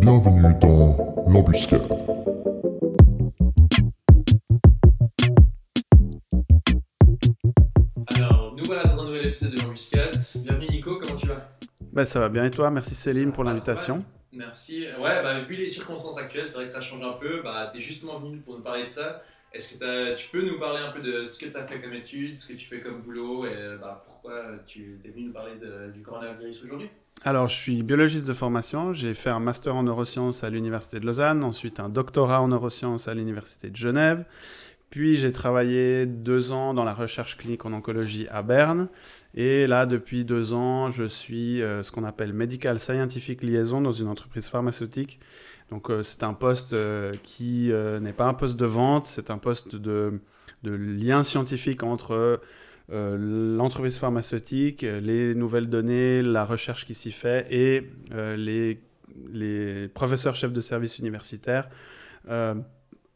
Bienvenue dans l'embuscade. Alors, nous voilà dans un nouvel épisode de l'embuscade. Bienvenue Nico, comment tu vas? Bah, ça va bien et toi? Merci Céline pour l'invitation. Merci. Ouais, bah, vu les circonstances actuelles, c'est vrai que ça change un peu. Bah, tu es justement venu pour nous parler de ça. Est-ce que tu peux nous parler un peu de ce que tu as fait comme études, ce que tu fais comme boulot et bah, pourquoi tu es venu nous parler de- du coronavirus aujourd'hui? Alors, je suis biologiste de formation. J'ai fait un master en neurosciences à l'Université de Lausanne, ensuite un doctorat en neurosciences à l'Université de Genève. Puis j'ai travaillé deux ans dans la recherche clinique en oncologie à Berne. Et là, depuis deux ans, je suis euh, ce qu'on appelle Medical Scientific Liaison dans une entreprise pharmaceutique. Donc euh, c'est un poste euh, qui n'est pas un poste de vente, c'est un poste de lien scientifique entre euh, l'entreprise pharmaceutique, les nouvelles données, la recherche qui s'y fait et euh, les, professeurs chefs de service universitaires euh,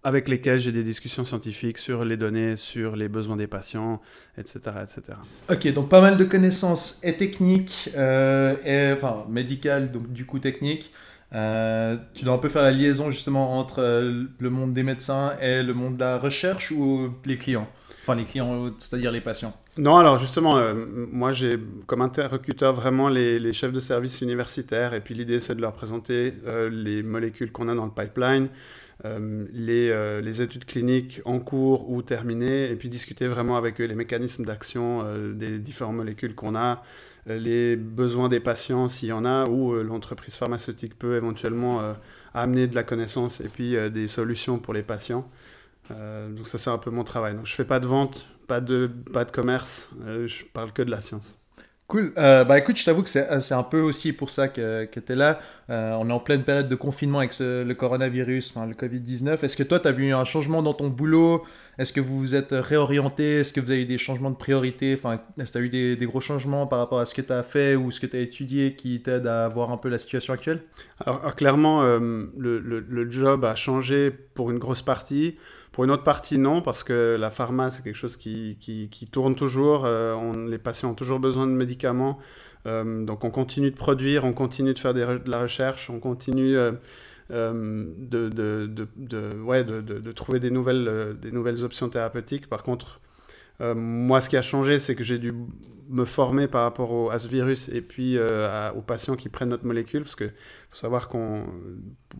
avec lesquels j'ai des discussions scientifiques sur les données, sur les besoins des patients, etc. etc. Ok, donc pas mal de connaissances et techniques, euh, et, enfin médicales, donc du coup techniques. Euh, tu dois un peu faire la liaison justement entre euh, le monde des médecins et le monde de la recherche ou les clients? Enfin les clients, c'est-à-dire les patients. Non, alors justement, euh, moi j'ai comme interlocuteur vraiment les, chefs de service universitaires et puis l'idée c'est de leur présenter euh, les molécules qu'on a dans le pipeline, euh, les, les études cliniques en cours ou terminées et puis discuter vraiment avec eux les mécanismes d'action des différentes molécules qu'on a, les besoins des patients s'il y en a ou euh, l'entreprise pharmaceutique peut éventuellement amener de la connaissance et puis des solutions pour les patients. Euh, donc ça c'est un peu mon travail. Donc je fais pas de vente, pas de, pas de commerce, euh, je parle que de la science. Cool. Euh, bah écoute, je t'avoue que c'est c'est un peu aussi pour ça que, que tu es là. Euh, on est en pleine période de confinement avec ce- le coronavirus, enfin, le Covid-19. Est-ce que toi, tu as vu un changement dans ton boulot? Est-ce que vous vous êtes réorienté? Est-ce que vous avez eu des changements de priorité? Enfin, est-ce que tu as eu des, des gros changements par rapport à ce que tu as fait ou ce que tu as étudié qui t'aident à voir un peu la situation actuelle? Alors, alors, clairement, euh, le, le- le job a changé pour une grosse partie. Pour une autre partie, non, parce que la pharma, c'est quelque chose qui, tourne toujours. euh, on- les patients ont toujours besoin de médicaments. Euh, donc, on continue de produire, on continue de faire de la recherche, on continue euh, de, trouver des nouvelles, des nouvelles options thérapeutiques. Par contre, moi, ce qui a changé, c'est que j'ai dû me former par rapport à ce virus et puis aux patients qui prennent notre molécule, parce que faut savoir qu'on,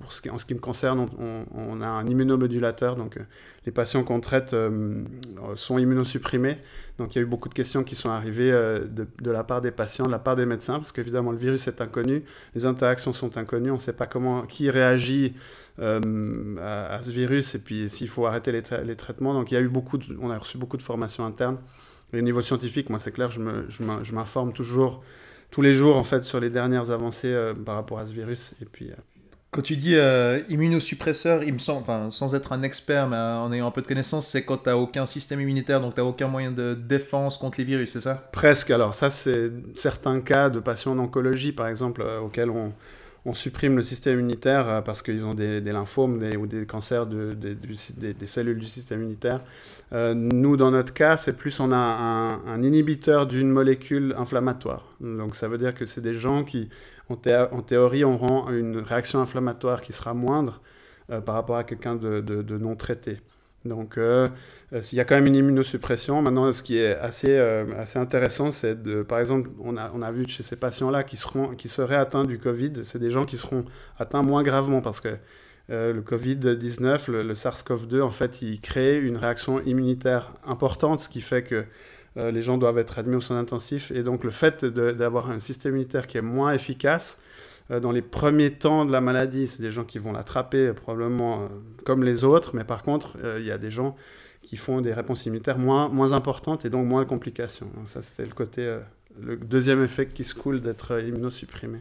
pour ce qui, en ce qui me concerne, on, a un immunomodulateur, donc euh, les patients qu'on traite euh, sont immunosupprimés. Donc il y a eu beaucoup de questions qui sont arrivées euh, de, de la part des patients, de la part des médecins, parce qu'évidemment le virus est inconnu, les interactions sont inconnues, on ne sait pas comment, qui réagit à, ce virus et puis s'il faut arrêter les, les traitements. Donc il y a eu beaucoup, on a reçu beaucoup de formations internes. Au niveau scientifique, moi c'est clair, je m'informe toujours tous les jours en fait sur les dernières avancées euh, par rapport à ce virus. Et puis euh, Quand tu dis euh, immunosuppresseur, il me semble, enfin, sans être un expert, mais en ayant un peu de connaissance, c'est quand tu n'as aucun système immunitaire, donc tu n'as aucun moyen de défense contre les virus, c'est ça? Presque. Alors ça c'est certains cas de patients en oncologie par exemple euh, auxquels on, on supprime le système immunitaire euh, parce qu'ils ont des, lymphomes ou des cancers des, cellules du système immunitaire. Euh, nous, dans notre cas, c'est plus on a un, inhibiteur d'une molécule inflammatoire. Donc ça veut dire que c'est des gens qui, en, thé- en théorie, auront une réaction inflammatoire qui sera moindre euh, par rapport à quelqu'un de non traité. Donc euh, euh, s'il y a quand même une immunosuppression, maintenant ce qui est assez, euh, assez intéressant, c'est de, par exemple, on a, on a vu chez ces patients-là qui, qui seraient atteints du Covid, c'est des gens qui seront atteints moins gravement parce que euh, le Covid-19, le, le SARS-CoV-2, en fait, il crée une réaction immunitaire importante, ce qui fait que les gens doivent être admis aux soins intensifs. Et donc le fait d'avoir un système immunitaire qui est moins efficace, dans les premiers temps de la maladie, c'est des gens qui vont l'attraper euh, probablement euh, comme les autres, mais par contre, euh, il y a des gens qui font des réponses immunitaires moins, moins importantes et donc moins de complications. Ça, c'était le côté, euh, le deuxième effet qui se coule d'être euh, immunosupprimé.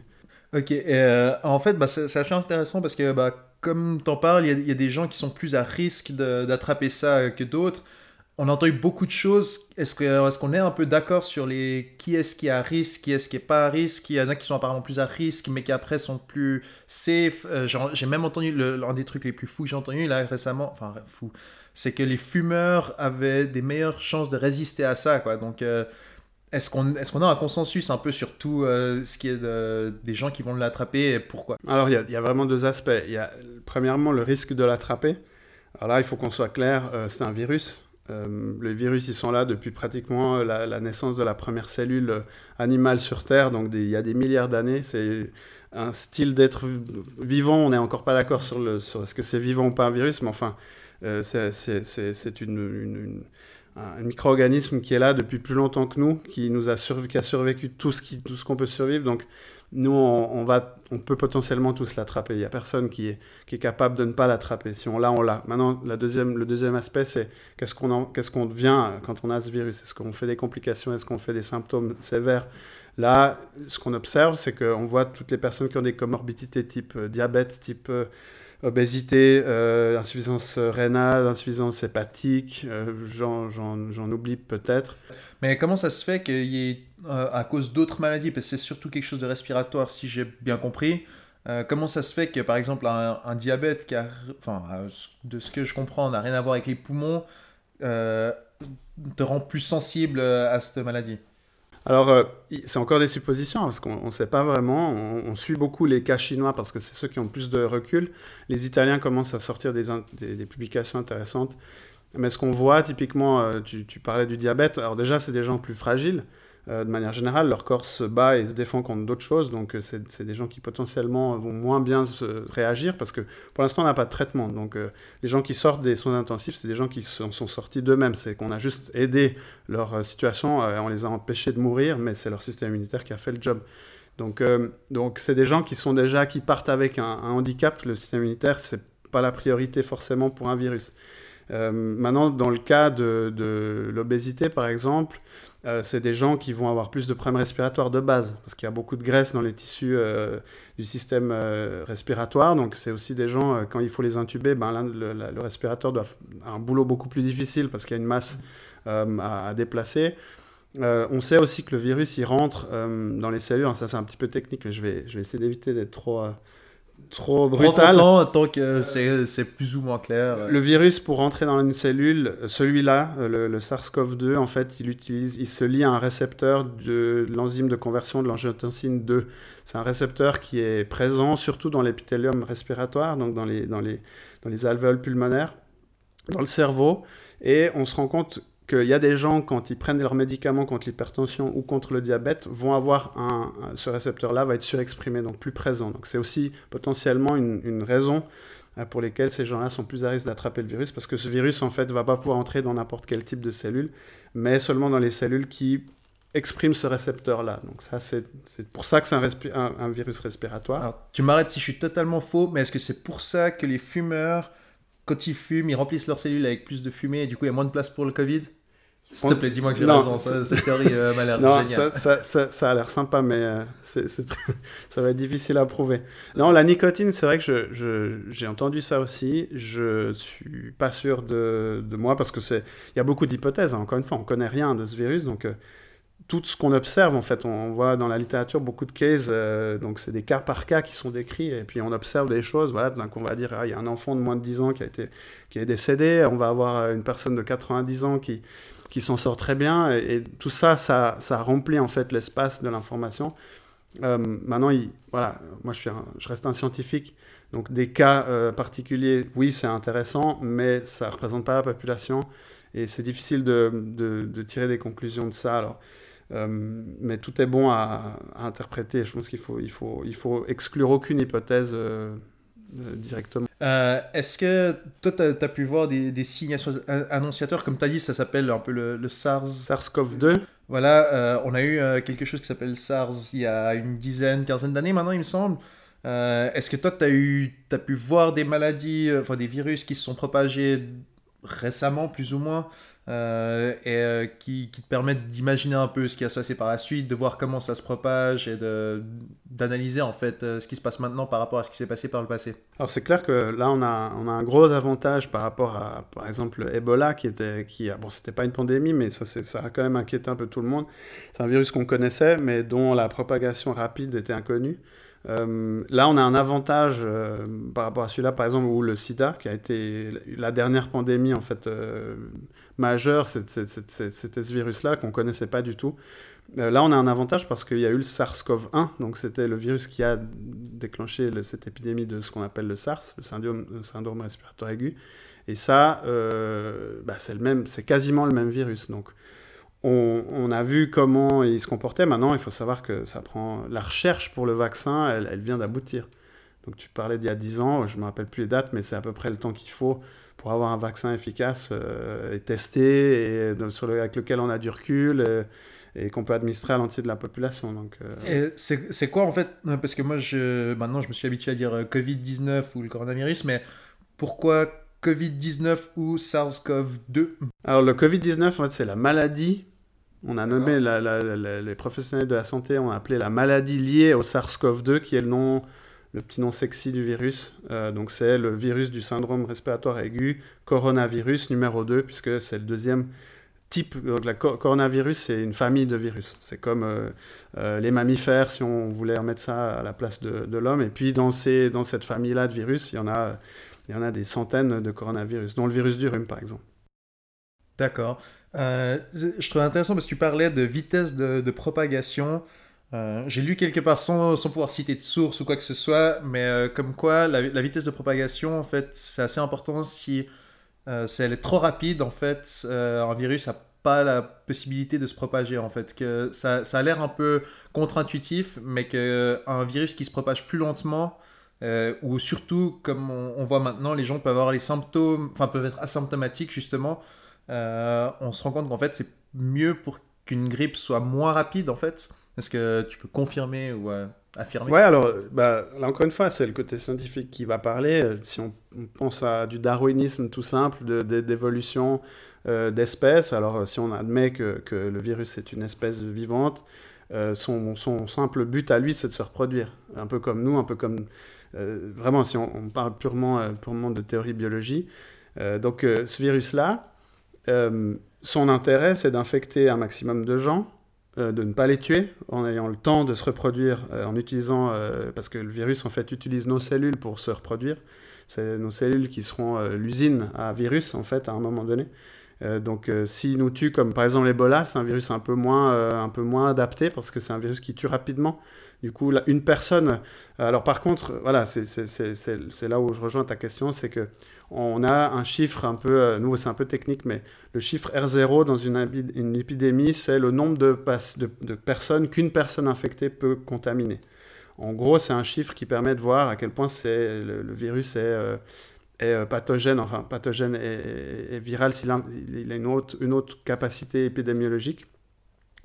Ok, euh, en fait, bah, c'est assez intéressant parce que, bah, comme t'en parles, il y, a- des gens qui sont plus à risque d'attraper ça euh, que d'autres. On a entendu beaucoup de choses. Est-ce que- est-ce qu'on est un peu d'accord sur les qui est-ce qui est à risque, qui est-ce qui est pas à risque? Il y en a qui sont apparemment plus à risque, mais qui après sont plus safe. Euh, j'ai même entendu l'un des trucs les plus fous que j'ai entendu là récemment. Enfin, fou. C'est que les fumeurs avaient des meilleures chances de résister à ça. Donc, euh, est-ce qu'on est a un consensus un peu sur tout euh, ce qui est de, des gens qui vont l'attraper et pourquoi? Alors, il y, y a vraiment deux aspects. Il y a, premièrement, le risque de l'attraper. Alors là, il faut qu'on soit clair, euh, c'est un virus. Euh, les virus, ils sont là depuis pratiquement la, naissance de la première cellule animale sur Terre, donc il y a des milliards d'années. C'est un style d'être vivant. On n'est encore pas d'accord sur, est-ce que c'est vivant ou pas un virus, mais enfin, euh, c'est- une, un micro-organisme qui est là depuis plus longtemps que nous, qui, nous a, survécu tout ce qui- tout ce qu'on peut survivre. Donc, nous, on, va, on peut potentiellement tous l'attraper. Il n'y a personne qui est, qui est capable de ne pas l'attraper. Si on l'a, on l'a. Maintenant, la deuxième, le deuxième aspect, c'est qu'est-ce qu'on qu'est-ce qu'on devient quand on a ce virus? Est-ce qu'on fait des complications? Est-ce qu'on fait des symptômes sévères? Là, ce qu'on observe, c'est qu'on voit toutes les personnes qui ont des comorbidités type euh, diabète, type euh, obésité, euh, insuffisance rénale, insuffisance hépatique, j'en oublie peut-être. Mais comment ça se fait qu'il y ait, euh, à cause d'autres maladies, parce que c'est surtout quelque chose de respiratoire, si j'ai bien compris, euh, comment ça se fait que, par exemple, un, diabète, qui a, enfin, euh, de ce que je comprends, n'a rien à voir avec les poumons, te rend plus sensible à cette maladie? Alors, c'est encore des suppositions, parce qu'on ne sait pas vraiment. On, suit beaucoup les cas chinois, parce que c'est ceux qui ont plus de recul. Les Italiens commencent à sortir des, publications intéressantes. Mais ce qu'on voit, typiquement, tu parlais du diabète. Alors déjà, c'est des gens plus fragiles. Euh, de manière générale, leur corps se bat et se défend contre d'autres choses. Donc, euh, c'est des gens qui potentiellement vont moins bien réagir, parce que pour l'instant, on n'a pas de traitement. Donc, euh, les gens qui sortent des soins intensifs, c'est des gens qui sont, sont sortis d'eux-mêmes. C'est qu'on a juste aidé leur situation, on les a empêchés de mourir, mais c'est leur système immunitaire qui a fait le job. Donc, donc c'est des gens qui sont déjà qui partent avec un, handicap. Le système immunitaire, c'est pas la priorité forcément pour un virus. Maintenant, dans le cas de l'obésité, par exemple, euh, c'est des gens qui vont avoir plus de problèmes respiratoires de base, parce qu'il y a beaucoup de graisse dans les tissus euh, du système euh, respiratoire. Donc, c'est aussi des gens, quand il faut les intuber, ben, le, respirateur doit a un boulot beaucoup plus difficile parce qu'il y a une masse à, déplacer. On sait aussi que le virus, il rentre dans les cellules. Ça, c'est un petit peu technique, mais je vais, essayer d'éviter d'être trop, trop brutal. temps tant que c'est c'est plus ou moins clair. Le virus, pour rentrer dans une cellule, celui-là, euh, le, le SARS-CoV-2, en fait, il, utilise, il se lie à un récepteur de l'enzyme de conversion de l'angiotensine 2. C'est un récepteur qui est présent surtout dans l'épithélium respiratoire, donc dans les, dans, les, dans les alvéoles pulmonaires, dans le cerveau. Et on se rend compte qu'il y a des gens, quand ils prennent leurs médicaments contre l'hypertension ou contre le diabète, vont avoir un, ce récepteur-là va être surexprimé, donc plus présent. Donc c'est aussi potentiellement une, une raison euh, pour lesquelles ces gens-là sont plus à risque d'attraper le virus, parce que ce virus, en fait, va pas pouvoir entrer dans n'importe quel type de cellule, mais seulement dans les cellules qui expriment ce récepteur-là. Donc ça, c'est pour ça que c'est un, virus respiratoire. Tu m'arrêtes si je suis totalement faux, mais est-ce que c'est pour ça que les fumeurs, quand ils fument, ils remplissent leurs cellules avec plus de fumée et du coup il y a moins de place pour le Covid S'il te plaît, dis-moi que j'ai raison. ça- cette théorie euh, m'a l'air géniale. ça, ça, ça, ça a l'air sympa, mais euh, c'est- ça va être difficile à prouver. Non, la nicotine, c'est vrai que je- je- j'ai entendu ça aussi. Je suis pas sûr de, de moi parce que c'est, il y a beaucoup d'hypothèses. hein. Encore une fois, on connaît rien de ce virus, donc euh, tout ce qu'on observe, en fait, on, voit dans la littérature beaucoup de cases. euh, donc c'est des cas par cas qui sont décrits, et puis on observe des choses. Voilà, donc on va dire, ah, il y a un enfant de moins de 10 ans qui a été qui est décédé. On va avoir euh, une personne de 90 ans qui qui s'en sort très bien. Et, tout ça, ça, ça remplit en fait l'espace de l'information. Euh, maintenant, il, voilà, moi je, suis je reste un scientifique, donc des cas particuliers, oui, c'est intéressant, mais ça ne représente pas la population et c'est difficile de, de- de tirer des conclusions de ça. Alors, mais tout est bon à, à interpréter. Je pense qu'il faut, il faut, il faut exclure aucune hypothèse euh, euh, directement. Euh, Est-ce que toi, tu as, pu voir des, des signes annonciateurs? Comme tu as dit, ça s'appelle un peu le, le SARS. SARS-CoV-2, Voilà, euh, on a eu euh, quelque chose qui s'appelle SARS il y a une dizaine, quinzaine d'années maintenant, il me semble. Euh, Est-ce que toi, tu as, eu, as pu voir des maladies, euh, enfin des virus qui se sont propagés récemment, plus ou moins, euh, et euh, qui, te permettent d'imaginer un peu ce qui va se passer par la suite, de voir comment ça se propage et d'analyser en fait euh, ce qui se passe maintenant par rapport à ce qui s'est passé par le passé Alors c'est clair que là on a, on a un gros avantage par rapport à par exemple Ebola qui était qui bon c'était pas une pandémie mais ça ça a quand même inquiété un peu tout le monde. C'est un virus qu'on connaissait mais dont la propagation rapide était inconnue. Euh, là on a un avantage euh, par rapport à celui-là par exemple où le SIDA qui a été la dernière pandémie en fait euh, majeure c'était ce virus-là qu'on connaissait pas du tout. Là, on a un avantage parce qu'il y a eu le SARS-CoV-1, donc c'était le virus qui a déclenché le- cette épidémie de ce qu'on appelle le SARS, le syndrome, respiratoire aigu. Et ça, bah, c'est quasiment le même virus. Donc, on, on a vu comment il se comportait. Maintenant, il faut savoir que ça prend la recherche pour le vaccin, elle, elle vient d'aboutir. Donc, tu parlais d'il y a 10 ans, je ne me rappelle plus les dates, mais c'est à peu près le temps qu'il faut pour avoir un vaccin efficace euh, et testé et de- sur le- avec lequel on a du recul. euh, et qu'on peut administrer à l'entier de la population. Donc, euh, Et c'est c'est quoi en fait euh, Parce que moi, je, maintenant, je me suis habitué à dire euh, Covid-19 ou le coronavirus, mais pourquoi Covid-19 ou SARS-CoV-2 Alors le Covid-19, en fait, c'est la maladie. On a nommé les professionnels de la santé ont appelé la maladie liée au SARS-CoV-2, qui est le nom, le petit nom sexy du virus. Euh, donc c'est le virus du syndrome respiratoire aigu, coronavirus numéro 2, puisque c'est le deuxième type. Donc le coronavirus, c'est une famille de virus. C'est comme euh, euh, les mammifères, si on voulait remettre ça à la place de, de l'homme. Et puis dans, ces, dans cette famille-là de virus, il y en a, il y en a des centaines de coronavirus, dont le virus du rhume, par exemple. D'accord. Euh, je trouve intéressant parce que tu parlais de vitesse de, propagation. Euh, J'ai lu quelque part sans, pouvoir citer de source ou quoi que ce soit, mais euh, comme quoi la, vitesse de propagation, en fait, c'est assez important si, si elle est trop rapide, en fait, un virus n'a pas la possibilité de se propager, en fait. Que ça, ça a l'air un peu contre-intuitif, mais qu'un virus qui se propage plus lentement, ou surtout, comme on voit maintenant, les gens peuvent avoir les symptômes, enfin peuvent être asymptomatiques, justement, euh, on se rend compte qu'en fait, c'est mieux pour qu'une grippe soit moins rapide, en fait. Est-ce que tu peux confirmer ou euh, affirmer? Ouais, alors, euh, bah, là encore une fois, c'est le côté scientifique qui va parler. Si on, pense à du darwinisme tout simple, de- de- d'évolution euh, d'espèces, alors si on admet que, que le virus est une espèce vivante, son, son simple but à lui, c'est de se reproduire. Un peu comme nous, un peu comme... vraiment, si on, on parle purement, purement de théorie biologie. Donc, ce virus-là, euh, son intérêt, c'est d'infecter un maximum de gens, euh, de ne pas les tuer en ayant le temps de se reproduire, euh, en utilisant, parce que le virus en fait utilise nos cellules pour se reproduire. C'est nos cellules qui seront l'usine à virus en fait à un moment donné. Donc s'il nous tue, comme par exemple l'Ebola, c'est un virus un peu moins, un peu moins adapté parce que c'est un virus qui tue rapidement. Du coup, une personne. Alors par contre, voilà, c'est- là où je rejoins ta question, c'est que on a un chiffre un peu, euh, nous c'est un peu technique, mais le chiffre R0 dans une, épi- une épidémie, c'est le nombre de, personnes qu'une personne infectée peut contaminer. En gros, c'est un chiffre qui permet de voir à quel point le, virus est, euh, euh, pathogène, enfin pathogène et, viral s'il a, il a une, autre, capacité épidémiologique.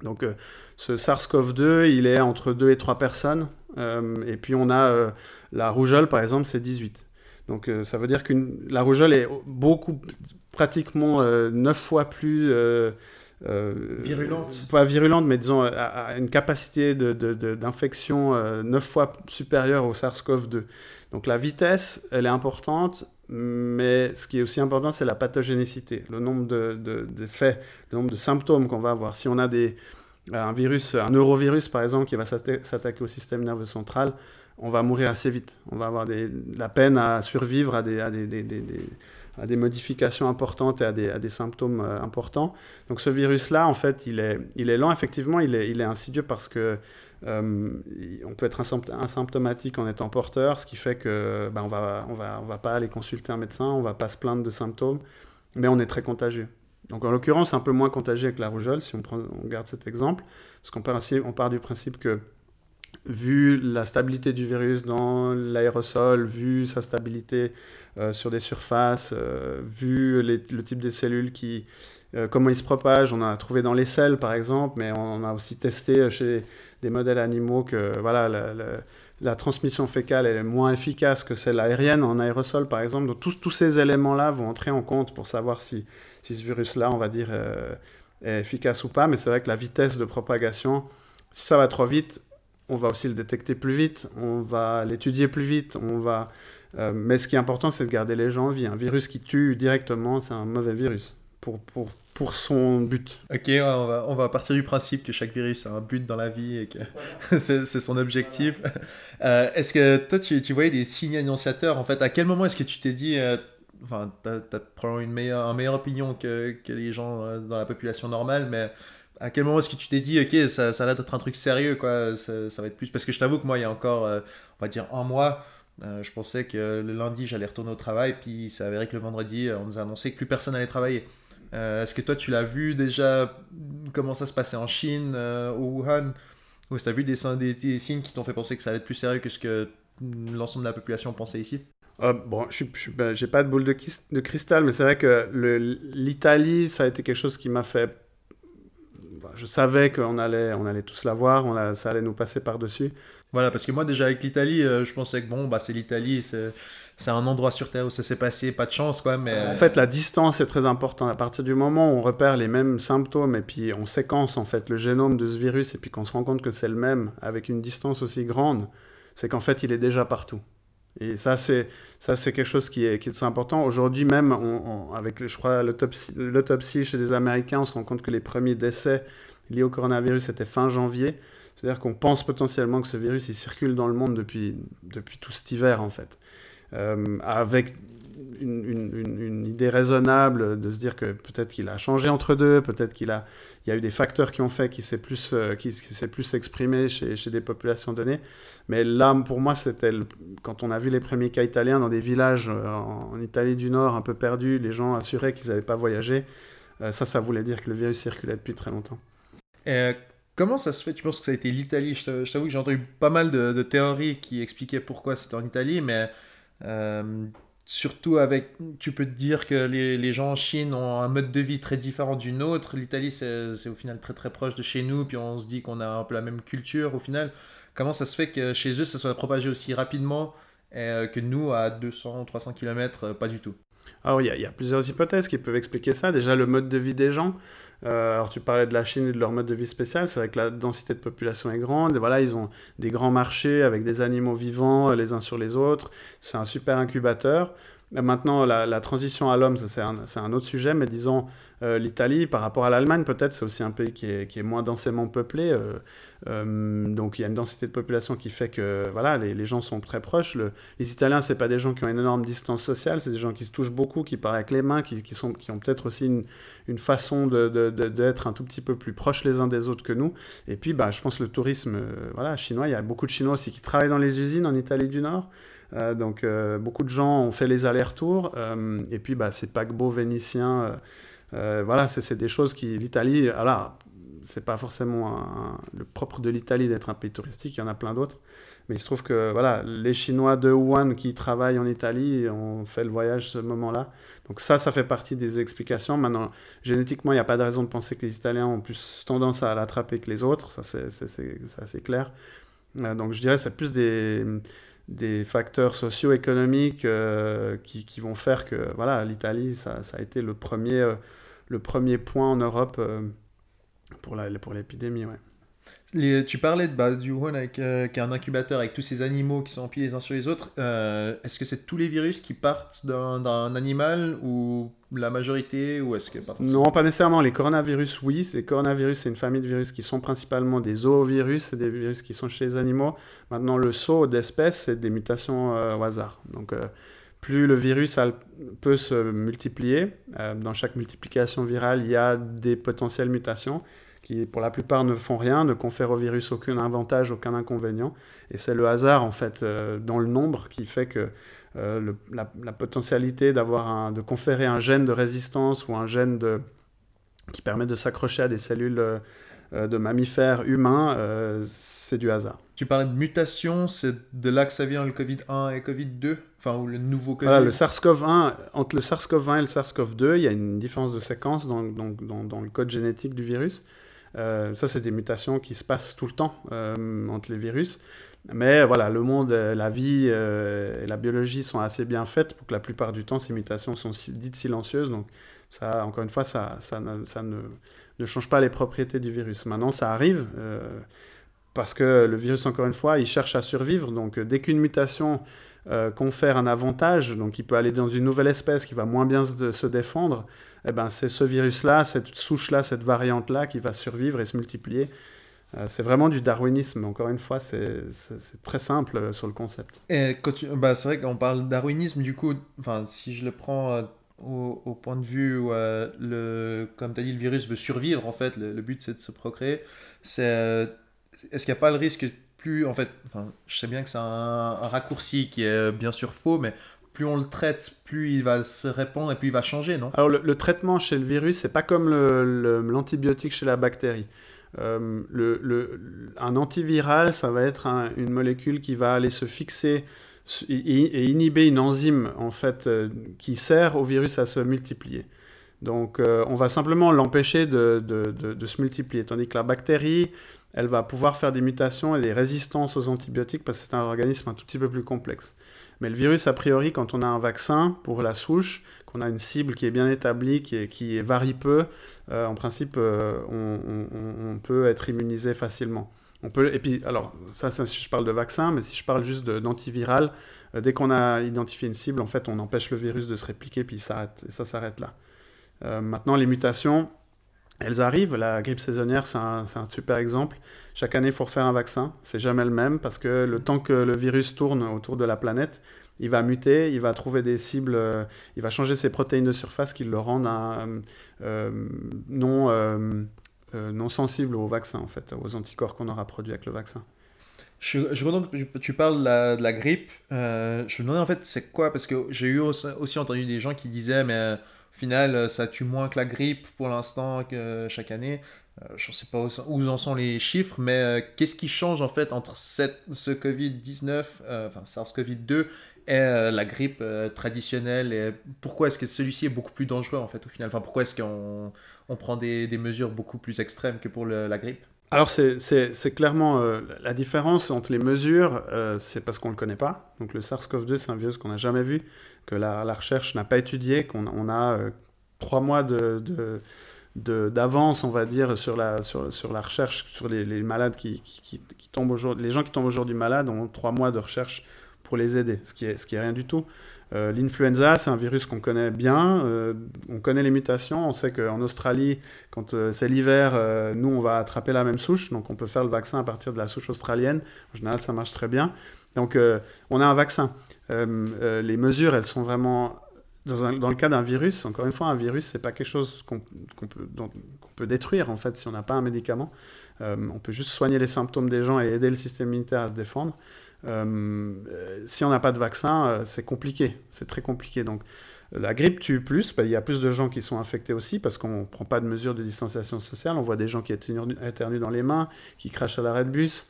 Donc euh, ce SARS-CoV-2, il est entre 2 et 3 personnes. Euh, et puis on a euh, la rougeole, par exemple, c'est 18. Donc euh, ça veut dire que la rougeole est beaucoup, pratiquement euh, 9 fois plus... euh, Virulente. Pas virulente, mais disons, à, à une capacité de- de- de- d'infection euh, 9 fois supérieure au SARS-CoV-2. Donc la vitesse, elle est importante, mais ce qui est aussi important, c'est la pathogénicité, le nombre de, de faits, le nombre de symptômes qu'on va avoir. Si on a des, un virus, un neurovirus par exemple, qui va s'atta- s'attaquer au système nerveux central, on va mourir assez vite. On va avoir la peine à survivre à des, modifications importantes et à des, symptômes euh, importants. Donc ce virus-là, en fait, il est, lent, effectivement, il est, insidieux parce que euh, on peut être asympt- asymptomatique en étant porteur, ce qui fait que ben, on va, on va, pas aller consulter un médecin, on va pas se plaindre de symptômes, mais on est très contagieux. Donc en l'occurrence, un peu moins contagieux que la rougeole, si on, prend, garde cet exemple, parce qu'on part, du principe que vu la stabilité du virus dans l'aérosol, vu sa stabilité euh, sur des surfaces, euh, vu le type des cellules qui, euh, comment ils se propagent, on a trouvé dans les selles par exemple, mais on a aussi testé chez des modèles animaux que voilà, la transmission fécale est moins efficace que celle aérienne en aérosol par exemple. Donc tous, tous ces éléments-là vont entrer en compte pour savoir si, si ce virus-là, on va dire, euh, est efficace ou pas. Mais c'est vrai que la vitesse de propagation, si ça va trop vite, on va aussi le détecter plus vite, on va l'étudier plus vite, on va... euh, mais ce qui est important, c'est de garder les gens en vie. Un virus qui tue directement, c'est un mauvais virus pour, pour, pour son but. Ok, on va, on va partir du principe que chaque virus a un but dans la vie et que c'est son objectif. Euh, est-ce que toi, tu, tu voyais des signes annonciateurs En fait, à quel moment est-ce que tu t'es dit, euh, enfin, t'as as probablement une meilleure, une meilleure opinion que, que les gens euh, dans la population normale, mais à quel moment est-ce que tu t'es dit, ok, ça, ça a l'air d'être un truc sérieux, quoi, ça, va être plus. Parce que je t'avoue que moi, il y a encore, on va dire, un mois, je pensais que le lundi, j'allais retourner au travail, puis ça avéré que le vendredi, on nous a annoncé que plus personne allait travailler. Euh, est-ce que toi, tu l'as vu déjà, comment ça se passait en Chine, au Wuhan? Ou est-ce que tu as vu des, des, des signes qui t'ont fait penser que ça allait être plus sérieux que ce que l'ensemble de la population pensait ici? Bon, je n'ai ben, pas de boule de, de cristal, mais c'est vrai que l'Italie, ça a été quelque chose qui m'a fait je savais qu'on allait, on allait tous la voir, on ça allait nous passer par-dessus. Voilà, parce que moi déjà avec l'Italie, euh, je pensais que bon, bah, c'est l'Italie, c'est un endroit sur Terre où ça s'est passé, pas de chance quoi. Mais... En fait, la distance est très importante. À partir du moment où on repère les mêmes symptômes et puis on séquence en fait le génome de ce virus et puis qu'on se rend compte que c'est le même avec une distance aussi grande, c'est qu'en fait il est déjà partout. Et ça, c'est ça, c'est quelque chose qui est, qui est important. Aujourd'hui même, on, avec, je crois, l'autopsie chez les Américains, on se rend compte que les premiers décès liés au coronavirus étaient fin janvier. C'est-à-dire qu'on pense potentiellement que ce virus, il circule dans le monde depuis, depuis tout cet hiver, en fait. Euh, avec une, idée raisonnable de se dire que peut-être qu'il a changé entre deux, peut-être qu'il a, il y a eu des facteurs qui ont fait qu'il s'est plus, euh, s'est plus exprimé chez, des populations données. Mais là, pour moi, c'était quand on a vu les premiers cas italiens dans des villages euh, en, Italie du Nord un peu perdus, les gens assuraient qu'ils n'avaient pas voyagé. Euh, ça, ça voulait dire que le virus circulait depuis très longtemps. Comment ça se fait? Tu penses que ça a été l'Italie? Je t'avoue que j'ai entendu pas mal de, de, théories qui expliquaient pourquoi c'était en Italie, mais surtout avec, tu peux te dire que les, les, gens en Chine ont un mode de vie très différent du nôtre. L'Italie, c'est au final très très proche de chez nous, puis on se dit qu'on a un peu la même culture au final. Comment ça se fait que chez eux, ça soit propagé aussi rapidement euh, que nous, à 200, 300 km, pas du tout? Alors, il y, a plusieurs hypothèses qui peuvent expliquer ça. Déjà, le mode de vie des gens. Euh, alors tu parlais de la Chine et de leur mode de vie spécial, c'est vrai que la densité de population est grande, voilà, ils ont des grands marchés avec des animaux vivants euh, les uns sur les autres, c'est un super incubateur. Maintenant, la, transition à l'homme, c'est un, autre sujet, mais disons, euh, l'Italie, par rapport à l'Allemagne, peut-être, c'est aussi un pays qui est, moins densément peuplé. Euh, donc il y a une densité de population qui fait que voilà, les, les gens sont très proches. Le, les Italiens, c'est pas des gens qui ont une énorme distance sociale, c'est des gens qui se touchent beaucoup, qui parlent avec les mains, qui, qui sont, qui ont peut-être aussi une, une façon d'être de, de, un tout petit peu plus proches les uns des autres que nous. Et puis, bah, je pense le tourisme euh, voilà, chinois, il y a beaucoup de Chinois aussi qui travaillent dans les usines en Italie du Nord. Euh, donc beaucoup de gens ont fait les allers-retours. et puis, bah, ces paquebots vénitiens. voilà, c'est des choses qui l'Italie, alors c'est pas forcément le propre de l'Italie d'être un pays touristique, il y en a plein d'autres. Mais il se trouve que voilà, les Chinois de Wuhan qui travaillent en Italie ont fait le voyage ce moment-là. Donc ça, ça fait partie des explications. Maintenant, génétiquement, il n'y a pas de raison de penser que les Italiens ont plus tendance à l'attraper que les autres. Ça, c'est clair. Euh, donc je dirais c'est plus des, des facteurs socio-économiques euh, qui, qui, vont faire que voilà, l'Italie, ça, ça, a été le premier, euh, le premier point en Europe pour l'épidémie, pour ouais. tu parlais de, bah, du Wuhan avec, euh, qui est un incubateur avec tous ces animaux qui sont empilés les uns sur les autres. Euh, est-ce que c'est tous les virus qui partent d'un animal ou la majorité ou est-ce que pas Non, pas nécessairement. Les coronavirus, oui. Les coronavirus, c'est une famille de virus qui sont principalement des zoovirus, c'est des virus qui sont chez les animaux. Maintenant, le saut d'espèces, c'est des mutations euh, au hasard. Donc, plus le virus peut se multiplier. dans chaque multiplication virale, il y a des potentielles mutations qui pour la plupart ne font rien, ne confèrent au virus aucun avantage, aucun inconvénient. Et c'est le hasard, en fait, euh, dans le nombre qui fait que euh, la, potentialité d'avoir de conférer un gène de résistance ou un gène qui permet de s'accrocher à des cellules euh, de mammifères humains, c'est du hasard. Tu parlais de mutation, c'est de là que ça vient le Covid-1 et Covid-2 Enfin, ou le nouveau Covid? Voilà, le SARS-CoV-1, entre le SARS-CoV-1 et le SARS-CoV-2, il y a une différence de séquence dans, dans, dans le code génétique du virus. Euh, ça, c'est des mutations qui se passent tout le temps euh, entre les virus. Mais voilà, le monde, euh, la vie et la biologie sont assez bien faites pour que la plupart du temps, ces mutations sont dites silencieuses. Donc, ça, encore une fois, ça, ça, ne, ça ne, ne, change pas les propriétés du virus. Maintenant, ça arrive parce que le virus, encore une fois, il cherche à survivre. Donc, dès qu'une mutation confère un avantage, donc il peut aller dans une nouvelle espèce qui va moins bien se défendre, eh ben, c'est ce virus-là, cette souche-là, cette variante-là qui va survivre et se multiplier. Euh, c'est vraiment du darwinisme. Encore une fois, c'est très simple euh, sur le concept. Et bah, c'est vrai qu'on parle darwinisme, du coup, si je le prends euh, au, point de vue où, euh, le, comme tu as dit, le virus veut survivre, en fait, le, but c'est de se procréer, c'est, euh, est-ce qu'il n'y a pas le risque que plus, en fait, je sais bien que c'est un, raccourci qui est bien sûr faux, mais plus on le traite, plus il va se répandre et plus il va changer, non? Alors le, traitement chez le virus, c'est pas comme l'antibiotique chez la bactérie. Euh, le, un antiviral, ça va être un- une molécule qui va aller se fixer et, inhiber une enzyme en fait euh, qui sert au virus à se multiplier. Donc euh, on va simplement l'empêcher de, de- de- se multiplier, tandis que la bactérie, elle va pouvoir faire des mutations et des résistances aux antibiotiques parce que c'est un organisme un tout petit peu plus complexe. Mais le virus, a priori, quand on a un vaccin pour la souche, qu'on a une cible qui est bien établie, qui, qui varie peu, euh, en principe, on peut être immunisé facilement. On peut, et puis, alors, ça, si je parle de vaccin, mais si je parle juste d'antiviral, euh, dès qu'on a identifié une cible, en fait, on empêche le virus de se répliquer, puis et ça s'arrête là. Euh, maintenant, les mutations, elles arrivent. La grippe saisonnière, c'est un, super exemple. Chaque année, il faut refaire un vaccin. C'est jamais le même parce que le temps que le virus tourne autour de la planète, il va muter, il va trouver des cibles, euh, il va changer ses protéines de surface qui le rendent un, non, non sensible au vaccin, en fait, aux anticorps qu'on aura produits avec le vaccin. Je, je que tu, parles de la, grippe. Euh, je me demandais en fait c'est quoi, parce que j'ai eu aussi, entendu des gens qui disaient, mais euh, au final, euh, ça tue moins que la grippe pour l'instant que chaque année. Euh, je ne sais pas où, en sont les chiffres, mais euh, qu'est-ce qui change en fait entre ce Covid-19, euh, enfin SARS-CoV-2 et euh, la grippe euh, traditionnelle? Et pourquoi est-ce que celui-ci est beaucoup plus dangereux en fait au final? Enfin, pourquoi est-ce qu'on on prend des, mesures beaucoup plus extrêmes que pour la grippe Alors, c'est- clairement euh, la différence entre les mesures, euh, c'est parce qu'on ne le connaît pas. Donc, le SARS-CoV-2, c'est un virus qu'on n'a jamais vu, que la, recherche n'a pas étudié, qu'on on a euh, trois mois d'avance, on va dire, sur la, recherche, sur les, malades qui tombent aujourd'hui. Les gens qui tombent aujourd'hui malades ont trois mois de recherche pour les aider, ce qui est, ce qui est rien du tout. Euh, L'influenza, c'est un virus qu'on connaît bien, euh, on connaît les mutations, on sait qu'en Australie, quand euh, c'est l'hiver, nous, on va attraper la même souche, donc on peut faire le vaccin à partir de la souche australienne. En général, ça marche très bien. Donc, on a un vaccin. Les mesures, elles sont vraiment... Dans, le cas d'un virus, encore une fois, un virus, c'est pas quelque chose qu'on peut, peut détruire, en fait, si on n'a pas un médicament. On peut juste soigner les symptômes des gens et aider le système immunitaire à se défendre. Euh, euh, si on n'a pas de vaccin, euh, c'est compliqué, c'est très compliqué. Donc, la grippe tue plus, bah, il y a plus de gens qui sont infectés aussi parce qu'on ne prend pas de mesures de distanciation sociale. On voit des gens qui éternuent, dans les mains, qui crachent à l'arrêt de bus.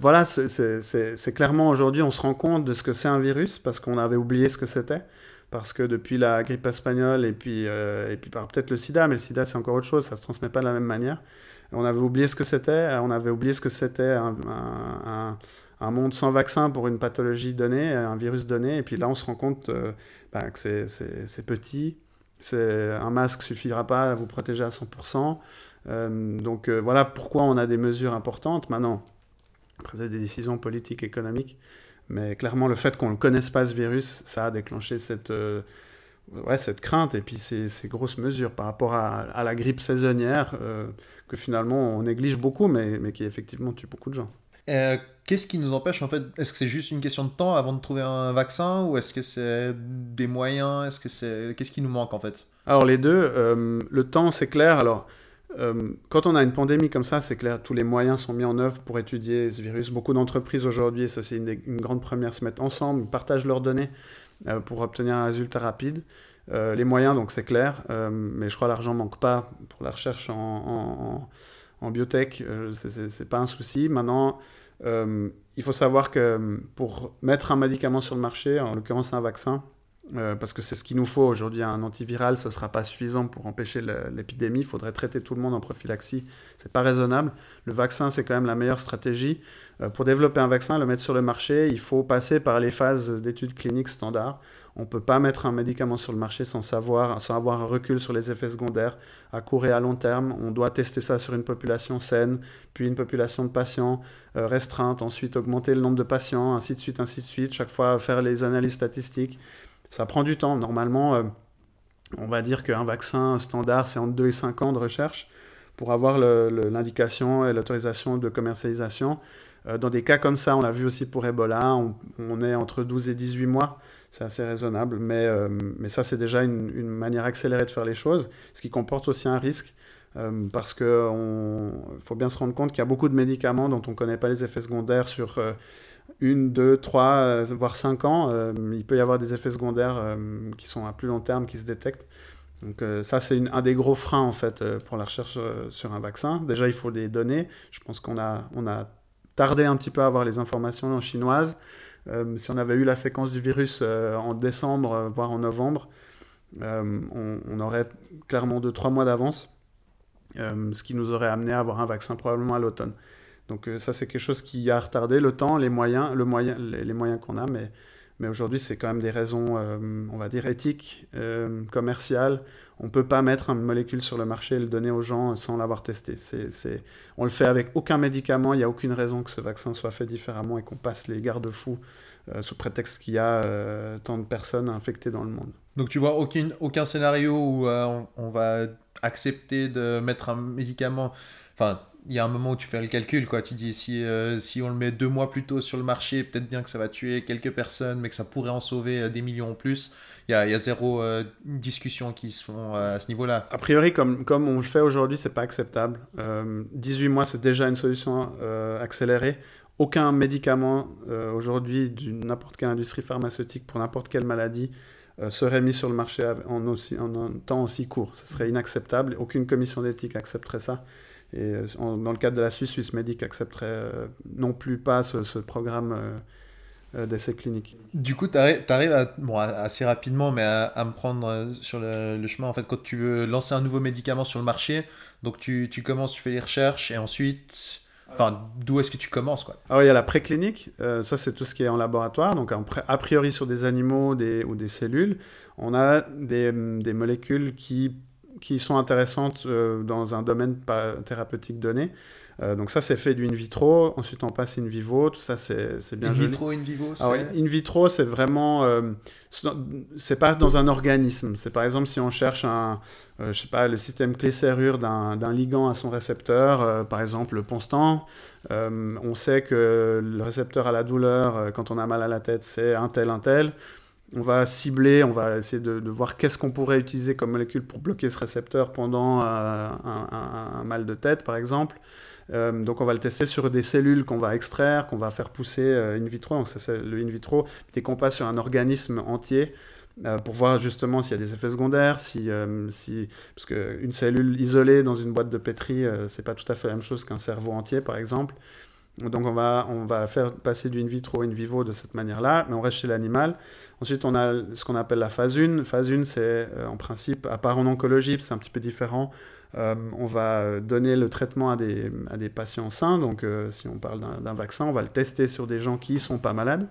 Voilà, c'est- clairement aujourd'hui, on se rend compte de ce que c'est un virus parce qu'on avait oublié ce que c'était. Parce que depuis la grippe espagnole et puis, puis peut-être le sida, mais le sida c'est encore autre chose, ça ne se transmet pas de la même manière. On avait oublié ce que c'était, on avait oublié ce que c'était un, monde sans vaccin pour une pathologie donnée, un virus donné, et puis là on se rend compte euh, bah, que c'est- petit, un masque suffira pas à vous protéger à 100%. Euh, donc euh, voilà pourquoi on a des mesures importantes. Maintenant, après c'est des décisions politiques, économiques, mais clairement le fait qu'on ne connaisse pas ce virus, ça a déclenché cette, cette crainte et puis ces, grosses mesures par rapport à, la grippe saisonnière que finalement on néglige beaucoup, mais, mais qui effectivement tue beaucoup de gens. Euh, Qu'est-ce qui nous empêche en fait Est-ce que c'est juste une question de temps avant de trouver un vaccin ou est-ce que c'est des moyens Est-ce que c'est qu'est-ce qui nous manque en fait? Alors les deux, euh, le temps c'est clair. Alors euh, quand on a une pandémie comme ça, c'est clair, tous les moyens sont mis en œuvre pour étudier ce virus. Beaucoup d'entreprises aujourd'hui, ça c'est une, une grande première, se mettent ensemble, partagent leurs données pour obtenir un résultat rapide. Euh, les moyens, donc c'est clair, euh, mais je crois que l'argent manque pas pour la recherche en, biotech, euh, c'est- pas un souci. Maintenant, euh, il faut savoir que pour mettre un médicament sur le marché, en l'occurrence un vaccin, euh, parce que c'est ce qu'il nous faut aujourd'hui. Un antiviral, ça ne sera pas suffisant pour empêcher l'épidémie. Il faudrait traiter tout le monde en prophylaxie. C'est pas raisonnable. Le vaccin, c'est quand même la meilleure stratégie. Euh, pour développer un vaccin, le mettre sur le marché, il faut passer par les phases d'études cliniques standards. On ne peut pas mettre un médicament sur le marché sans, savoir, sans avoir un recul sur les effets secondaires à court et à long terme. On doit tester ça sur une population saine, puis une population de patients euh, restreinte, ensuite augmenter le nombre de patients, ainsi de suite, ainsi de suite. Chaque fois faire les analyses statistiques. Ça prend du temps. Normalement, euh, on va dire qu'un vaccin standard, c'est entre 2 et 5 ans de recherche pour avoir l'indication et l'autorisation de commercialisation. Euh, dans des cas comme ça, on l'a vu aussi pour Ebola, on, est entre 12 et 18 mois. c'est assez raisonnable. Mais, euh, mais ça, c'est déjà une, manière accélérée de faire les choses, ce qui comporte aussi un risque. Parce qu'il faut bien se rendre compte qu'il y a beaucoup de médicaments dont on ne connaît pas les effets secondaires sur une, deux, trois, voire cinq ans. il peut y avoir des effets secondaires qui sont à plus long terme, qui se détectent. Donc ça, c'est un des gros freins en fait pour la recherche sur un vaccin. Déjà, il faut des données. Je pense qu'on a, on a tardé un petit peu à avoir les informations chinoises. Euh, si on avait eu la séquence du virus euh, en décembre, euh, voire en novembre, on, aurait clairement 2-3 mois d'avance, ce qui nous aurait amené à avoir un vaccin probablement à l'automne. Donc ça, c'est quelque chose qui a retardé le temps, les moyens, le moyen, les, moyens qu'on a, mais, mais aujourd'hui, c'est quand même des raisons, on va dire, éthiques, commerciales, on ne peut pas mettre une molécule sur le marché et le donner aux gens sans l'avoir testé. C'est, On le fait avec aucun médicament, il n'y a aucune raison que ce vaccin soit fait différemment et qu'on passe les garde-fous euh, sous prétexte qu'il y a euh, tant de personnes infectées dans le monde. Donc tu vois aucun, aucun scénario où euh, on, va accepter de mettre un médicament... Enfin, il y a un moment où tu fais le calcul, quoi. Tu dis si, si on le met deux mois plus tôt sur le marché, peut-être bien que ça va tuer quelques personnes, mais que ça pourrait en sauver des millions en plus il y a, y a, zéro euh, discussion qui se font euh, à ce niveau-là. A priori, comme, comme on le fait aujourd'hui, c'est pas acceptable. 18 euh, mois, c'est déjà une solution accélérée. Aucun médicament aujourd'hui d'une n'importe quelle industrie pharmaceutique pour n'importe quelle maladie serait mis sur le marché en, aussi, en un temps aussi court. Ce serait inacceptable. Aucune commission d'éthique accepterait ça. Et dans le cadre de la Suisse, Suisse Medic accepterait non plus pas ce, ce programme euh, d'essais cliniques. Du coup, tu arrives, à, bon, assez rapidement, mais à, me prendre euh, sur le, chemin, en fait, quand tu veux lancer un nouveau médicament sur le marché, donc tu, tu commences, tu fais les recherches, et ensuite, enfin, d'où est-ce que tu commences quoi? Alors, il y a la préclinique, euh, ça c'est tout ce qui est en laboratoire, donc a priori sur des animaux des, ou des cellules, on a des, des molécules qui, qui sont intéressantes dans un domaine thérapeutique donné. Euh, donc ça, c'est fait du in vitro. Ensuite, on passe in vivo. Tout ça, c'est bien in joli. Vitro, in vivo, ah In vitro, c'est vraiment... Euh, c'est pas dans un organisme. C'est par exemple si on cherche un... Euh, je sais pas, le système clé-serrure d'un ligand à son récepteur, par exemple le ponstant. on sait que le récepteur à la douleur, quand on a mal à la tête, c'est un tel, un tel on va cibler, on va essayer de, voir qu'est-ce qu'on pourrait utiliser comme molécule pour bloquer ce récepteur pendant un, un, mal de tête, par exemple. Euh, donc on va le tester sur des cellules qu'on va extraire, qu'on va faire pousser euh, in vitro. Donc c'est le in vitro, dès qu'on passe sur un organisme entier, euh, pour voir justement s'il y a des effets secondaires, si, si parce qu'une cellule isolée dans une boîte de pétri, c'est pas tout à fait la même chose qu'un cerveau entier, par exemple. Donc on va, on va faire passer du in vitro in vivo de cette manière-là, mais on reste chez l'animal. Ensuite, on a ce qu'on appelle la phase 1. Phase 1, c'est en principe, à part en oncologie, c'est un petit peu différent. Euh, on va donner le traitement à des, à des patients sains. Donc, euh, si on parle d'un vaccin, on va le tester sur des gens qui ne sont pas malades.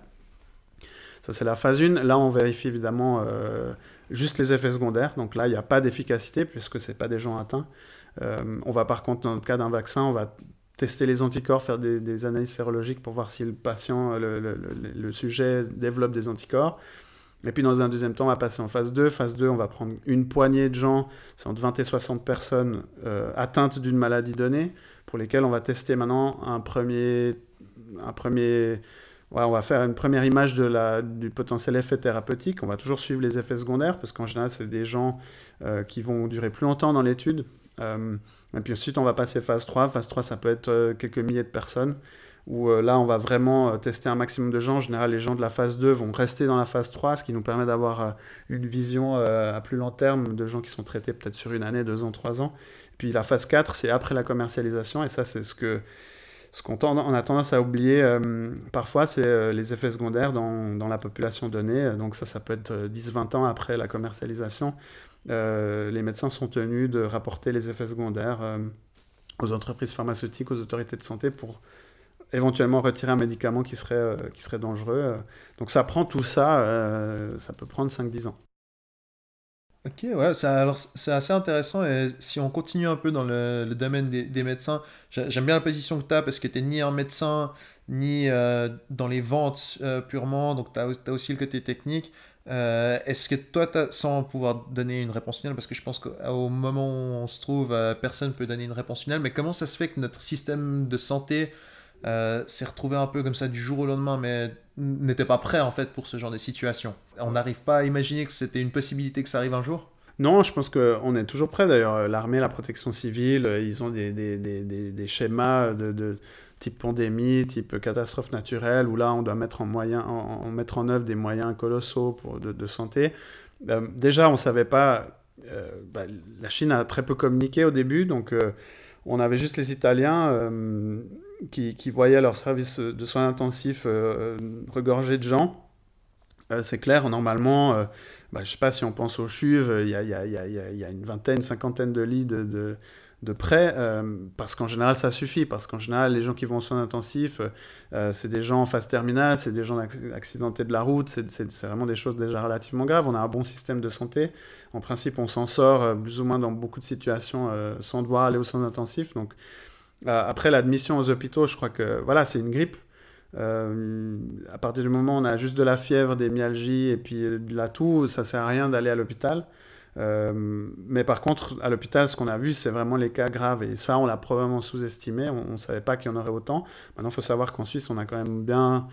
Ça, c'est la phase 1. Là, on vérifie évidemment euh, juste les effets secondaires. Donc là, il n'y a pas d'efficacité puisque ce pas des gens atteints. on va par contre, dans le cas d'un vaccin, on va tester les anticorps, faire des, analyses sérologiques pour voir si le patient, le sujet développe des anticorps. Et puis dans un deuxième temps, on va passer en phase 2. Phase 2, on va prendre une poignée de gens, c'est entre 20 et 60 personnes euh, atteintes d'une maladie donnée, pour lesquelles on va tester maintenant un premier... Un premier on va faire une première image de la, du potentiel effet thérapeutique. On va toujours suivre les effets secondaires, parce qu'en général, c'est des gens euh, qui vont durer plus longtemps dans l'étude. Euh, et puis ensuite, on va passer phase 3. Phase 3, ça peut être quelques milliers de personnes où euh, là, on va vraiment euh, tester un maximum de gens. En général, les gens de la phase 2 vont rester dans la phase 3, ce qui nous permet d'avoir euh, une vision à plus long terme de gens qui sont traités peut-être sur une année, deux ans, trois ans. Puis la phase 4, c'est après la commercialisation, et ça, c'est ce que ce qu'on on a tendance à oublier parfois, c'est les effets secondaires dans, dans, la population donnée. Donc ça, ça peut être 10-20 ans après la commercialisation. les médecins sont tenus de rapporter les effets secondaires aux entreprises pharmaceutiques, aux autorités de santé pour éventuellement retirer un médicament qui serait, euh, qui serait dangereux. Euh. Donc ça prend tout ça, euh, ça peut prendre 5-10 ans. Ok, ouais, c'est assez intéressant. Et si on continue un peu dans le, domaine des, médecins, j'aime bien la position que tu as parce que tu n'es ni un médecin, ni dans les ventes purement, donc tu as, aussi le côté technique. Est-ce que toi, sans pouvoir donner une réponse finale, parce que je pense qu'au moment où on se trouve, personne ne peut donner une réponse finale, mais comment ça se fait que notre système de santé euh, s'est retrouvé un peu comme ça du jour au lendemain, mais n'était pas prêt en fait pour ce genre de situation. On n'arrive pas à imaginer que c'était une possibilité que ça arrive un jour? Non, je pense qu'on est toujours prêt d'ailleurs. L'armée, la protection civile, ils ont des, des, des, des schémas de, de, type pandémie, type catastrophe naturelle, où là on doit mettre en, moyen, en, mettre en œuvre des moyens colossaux pour, de, santé. Euh, déjà, on ne savait pas. Euh, bah, la Chine a très peu communiqué au début, donc euh, on avait juste les Italiens qui, voyaient leur service de soins intensifs regorger de gens. C'est clair, normalement, bah, je ne sais pas si on pense aux chuves, il y a, une vingtaine, une cinquantaine de lits de, de près, euh, parce qu'en général ça suffit, parce qu'en général les gens qui vont en soins intensifs, euh, c'est des gens en phase terminale, c'est des gens accidentés de la route, c'est vraiment des choses déjà relativement graves. On a un bon système de santé, en principe on s'en sort euh, plus ou moins dans beaucoup de situations sans devoir aller aux soins intensifs. Donc après l'admission aux hôpitaux, je crois que voilà, c'est une grippe. à partir du moment où on a juste de la fièvre, des myalgies et puis de la toux, ça sert à rien d'aller à l'hôpital. Euh, mais par contre, à l'hôpital, ce qu'on a vu, c'est vraiment les cas graves. Et ça, on l'a probablement sous-estimé. On ne savait pas qu'il y en aurait autant. Maintenant, il faut savoir qu'en Suisse, on a quand même bien.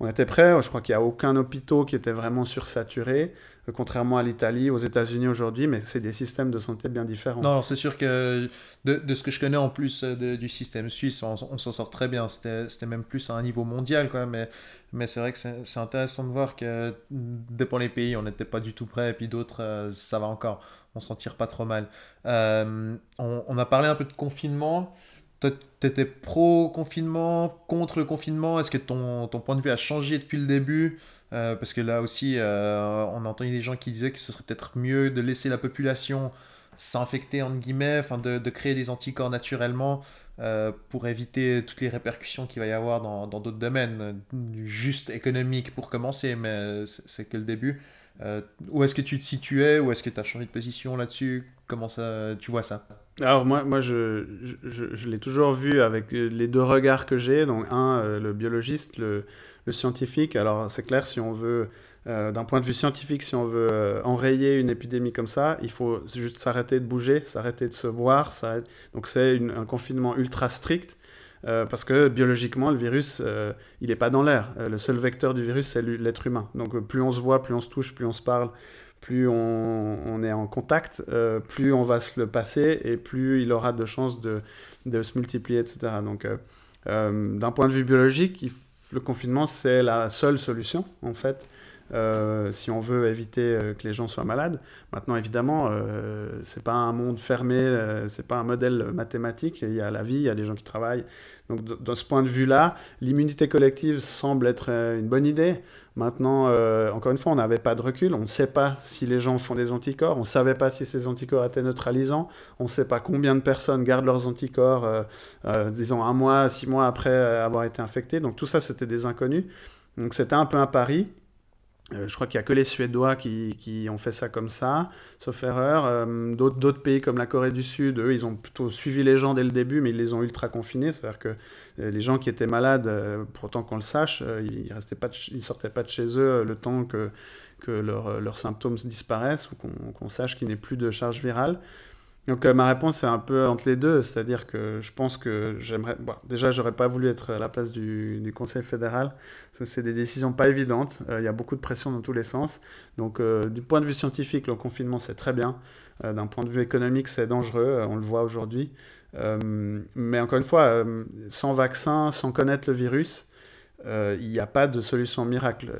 On était prêts. Je crois qu'il n'y a aucun hôpital qui était vraiment sursaturé contrairement à l'Italie, aux États-Unis aujourd'hui, mais c'est des systèmes de santé bien différents. Non, c'est sûr que de, de, ce que je connais en plus euh, du système suisse, on, s'en sort très bien. C'était même plus à un niveau mondial même, mais, mais c'est vrai que c'est intéressant de voir que dépend les pays, on n'était pas du tout prêt, et puis d'autres, euh, ça va encore. On s'en tire pas trop mal. Euh, on, on, a parlé un peu de confinement. Toi, tu étais pro-confinement, contre le confinement? Est-ce que ton, ton point de vue a changé depuis le début? Euh, parce que là aussi, euh, on a entendu des gens qui disaient que ce serait peut-être mieux de laisser la population s'infecter, entre guillemets, enfin de, de, créer des anticorps naturellement euh, pour éviter toutes les répercussions qu'il va y avoir dans d'autres domaines, juste économique pour commencer, mais c'est que le début. où est-ce que tu te situais? Où est-ce que tu as changé de position là-dessus? Comment ça, tu vois ça? Alors moi, moi je, je, je l'ai toujours vu avec les deux regards que j'ai. Donc un, le biologiste, le, le scientifique. Alors c'est clair, si on veut, euh, d'un point de vue scientifique, si on veut euh, enrayer une épidémie comme ça, il faut juste s'arrêter de bouger, s'arrêter de se voir. Donc c'est un confinement ultra strict. Euh, parce que biologiquement, le virus, il n'est pas dans l'air. le seul vecteur du virus, c'est l'être humain. Donc plus on se voit, plus on se touche, plus on se parle, plus on, est en contact, plus on va se le passer et plus il aura de chances de, de se multiplier, etc. Donc d'un point de vue biologique, le confinement, c'est la seule solution, en fait, euh, si on veut éviter euh, que les gens soient malades. Maintenant, évidemment, euh, c'est pas un monde fermé, euh, c'est pas un modèle mathématique. Il y a la vie, il y a des gens qui travaillent. Donc, de, ce point de vue-là, l'immunité collective semble être une bonne idée. Maintenant, encore une fois, on n'avait pas de recul. On ne sait pas si les gens font des anticorps. On ne savait pas si ces anticorps étaient neutralisants. On ne sait pas combien de personnes gardent leurs anticorps, disons, un mois, six mois après avoir été infectés. Donc, tout ça, c'était des inconnus. Donc, c'était un peu un pari. Euh, je crois qu'il n'y a que les Suédois qui, ont fait ça comme ça, sauf erreur. Euh, d'autres pays comme la Corée du Sud, eux, ils ont plutôt suivi les gens dès le début, mais ils les ont ultra confinés. C'est-à-dire que euh, les gens qui étaient malades, pour autant qu'on le sache, ils ne sortaient pas de chez eux le temps que, leurs symptômes disparaissent ou qu'on sache qu'il n'y ait plus de charge virale. Donc euh, ma réponse est un peu entre les deux, c'est-à-dire que je pense que j'aimerais... Déjà, j'aurais pas voulu être à la place du, Conseil fédéral, parce que c'est des décisions pas évidentes, euh, il y a beaucoup de pression dans tous les sens. Donc euh, du point de vue scientifique, le confinement c'est très bien, d'un point de vue économique c'est dangereux, on le voit aujourd'hui. Mais encore une fois, sans vaccin, sans connaître le virus, il n'y a pas de solution miracle.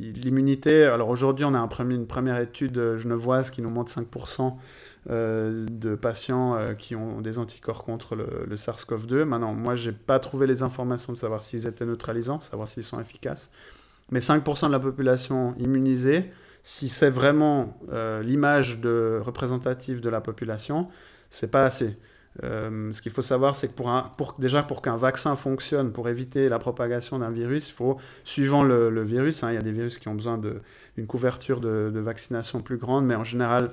L'immunité, alors aujourd'hui on a une première étude genevoise qui nous montre 5% euh, de patients euh, qui ont des anticorps contre le, SARS-CoV-2. Maintenant, moi, je n'ai pas trouvé les informations de savoir s'ils étaient neutralisants, savoir s'ils sont efficaces. Mais 5% de la population immunisée, si c'est vraiment euh, l'image représentative de la population, c'est pas assez. Ce qu'il faut savoir, c'est que pour, déjà pour qu'un vaccin fonctionne, pour éviter la propagation d'un virus, il faut, suivant le, virus, hein, il y a des virus qui ont besoin d'une couverture de, vaccination plus grande, mais en général,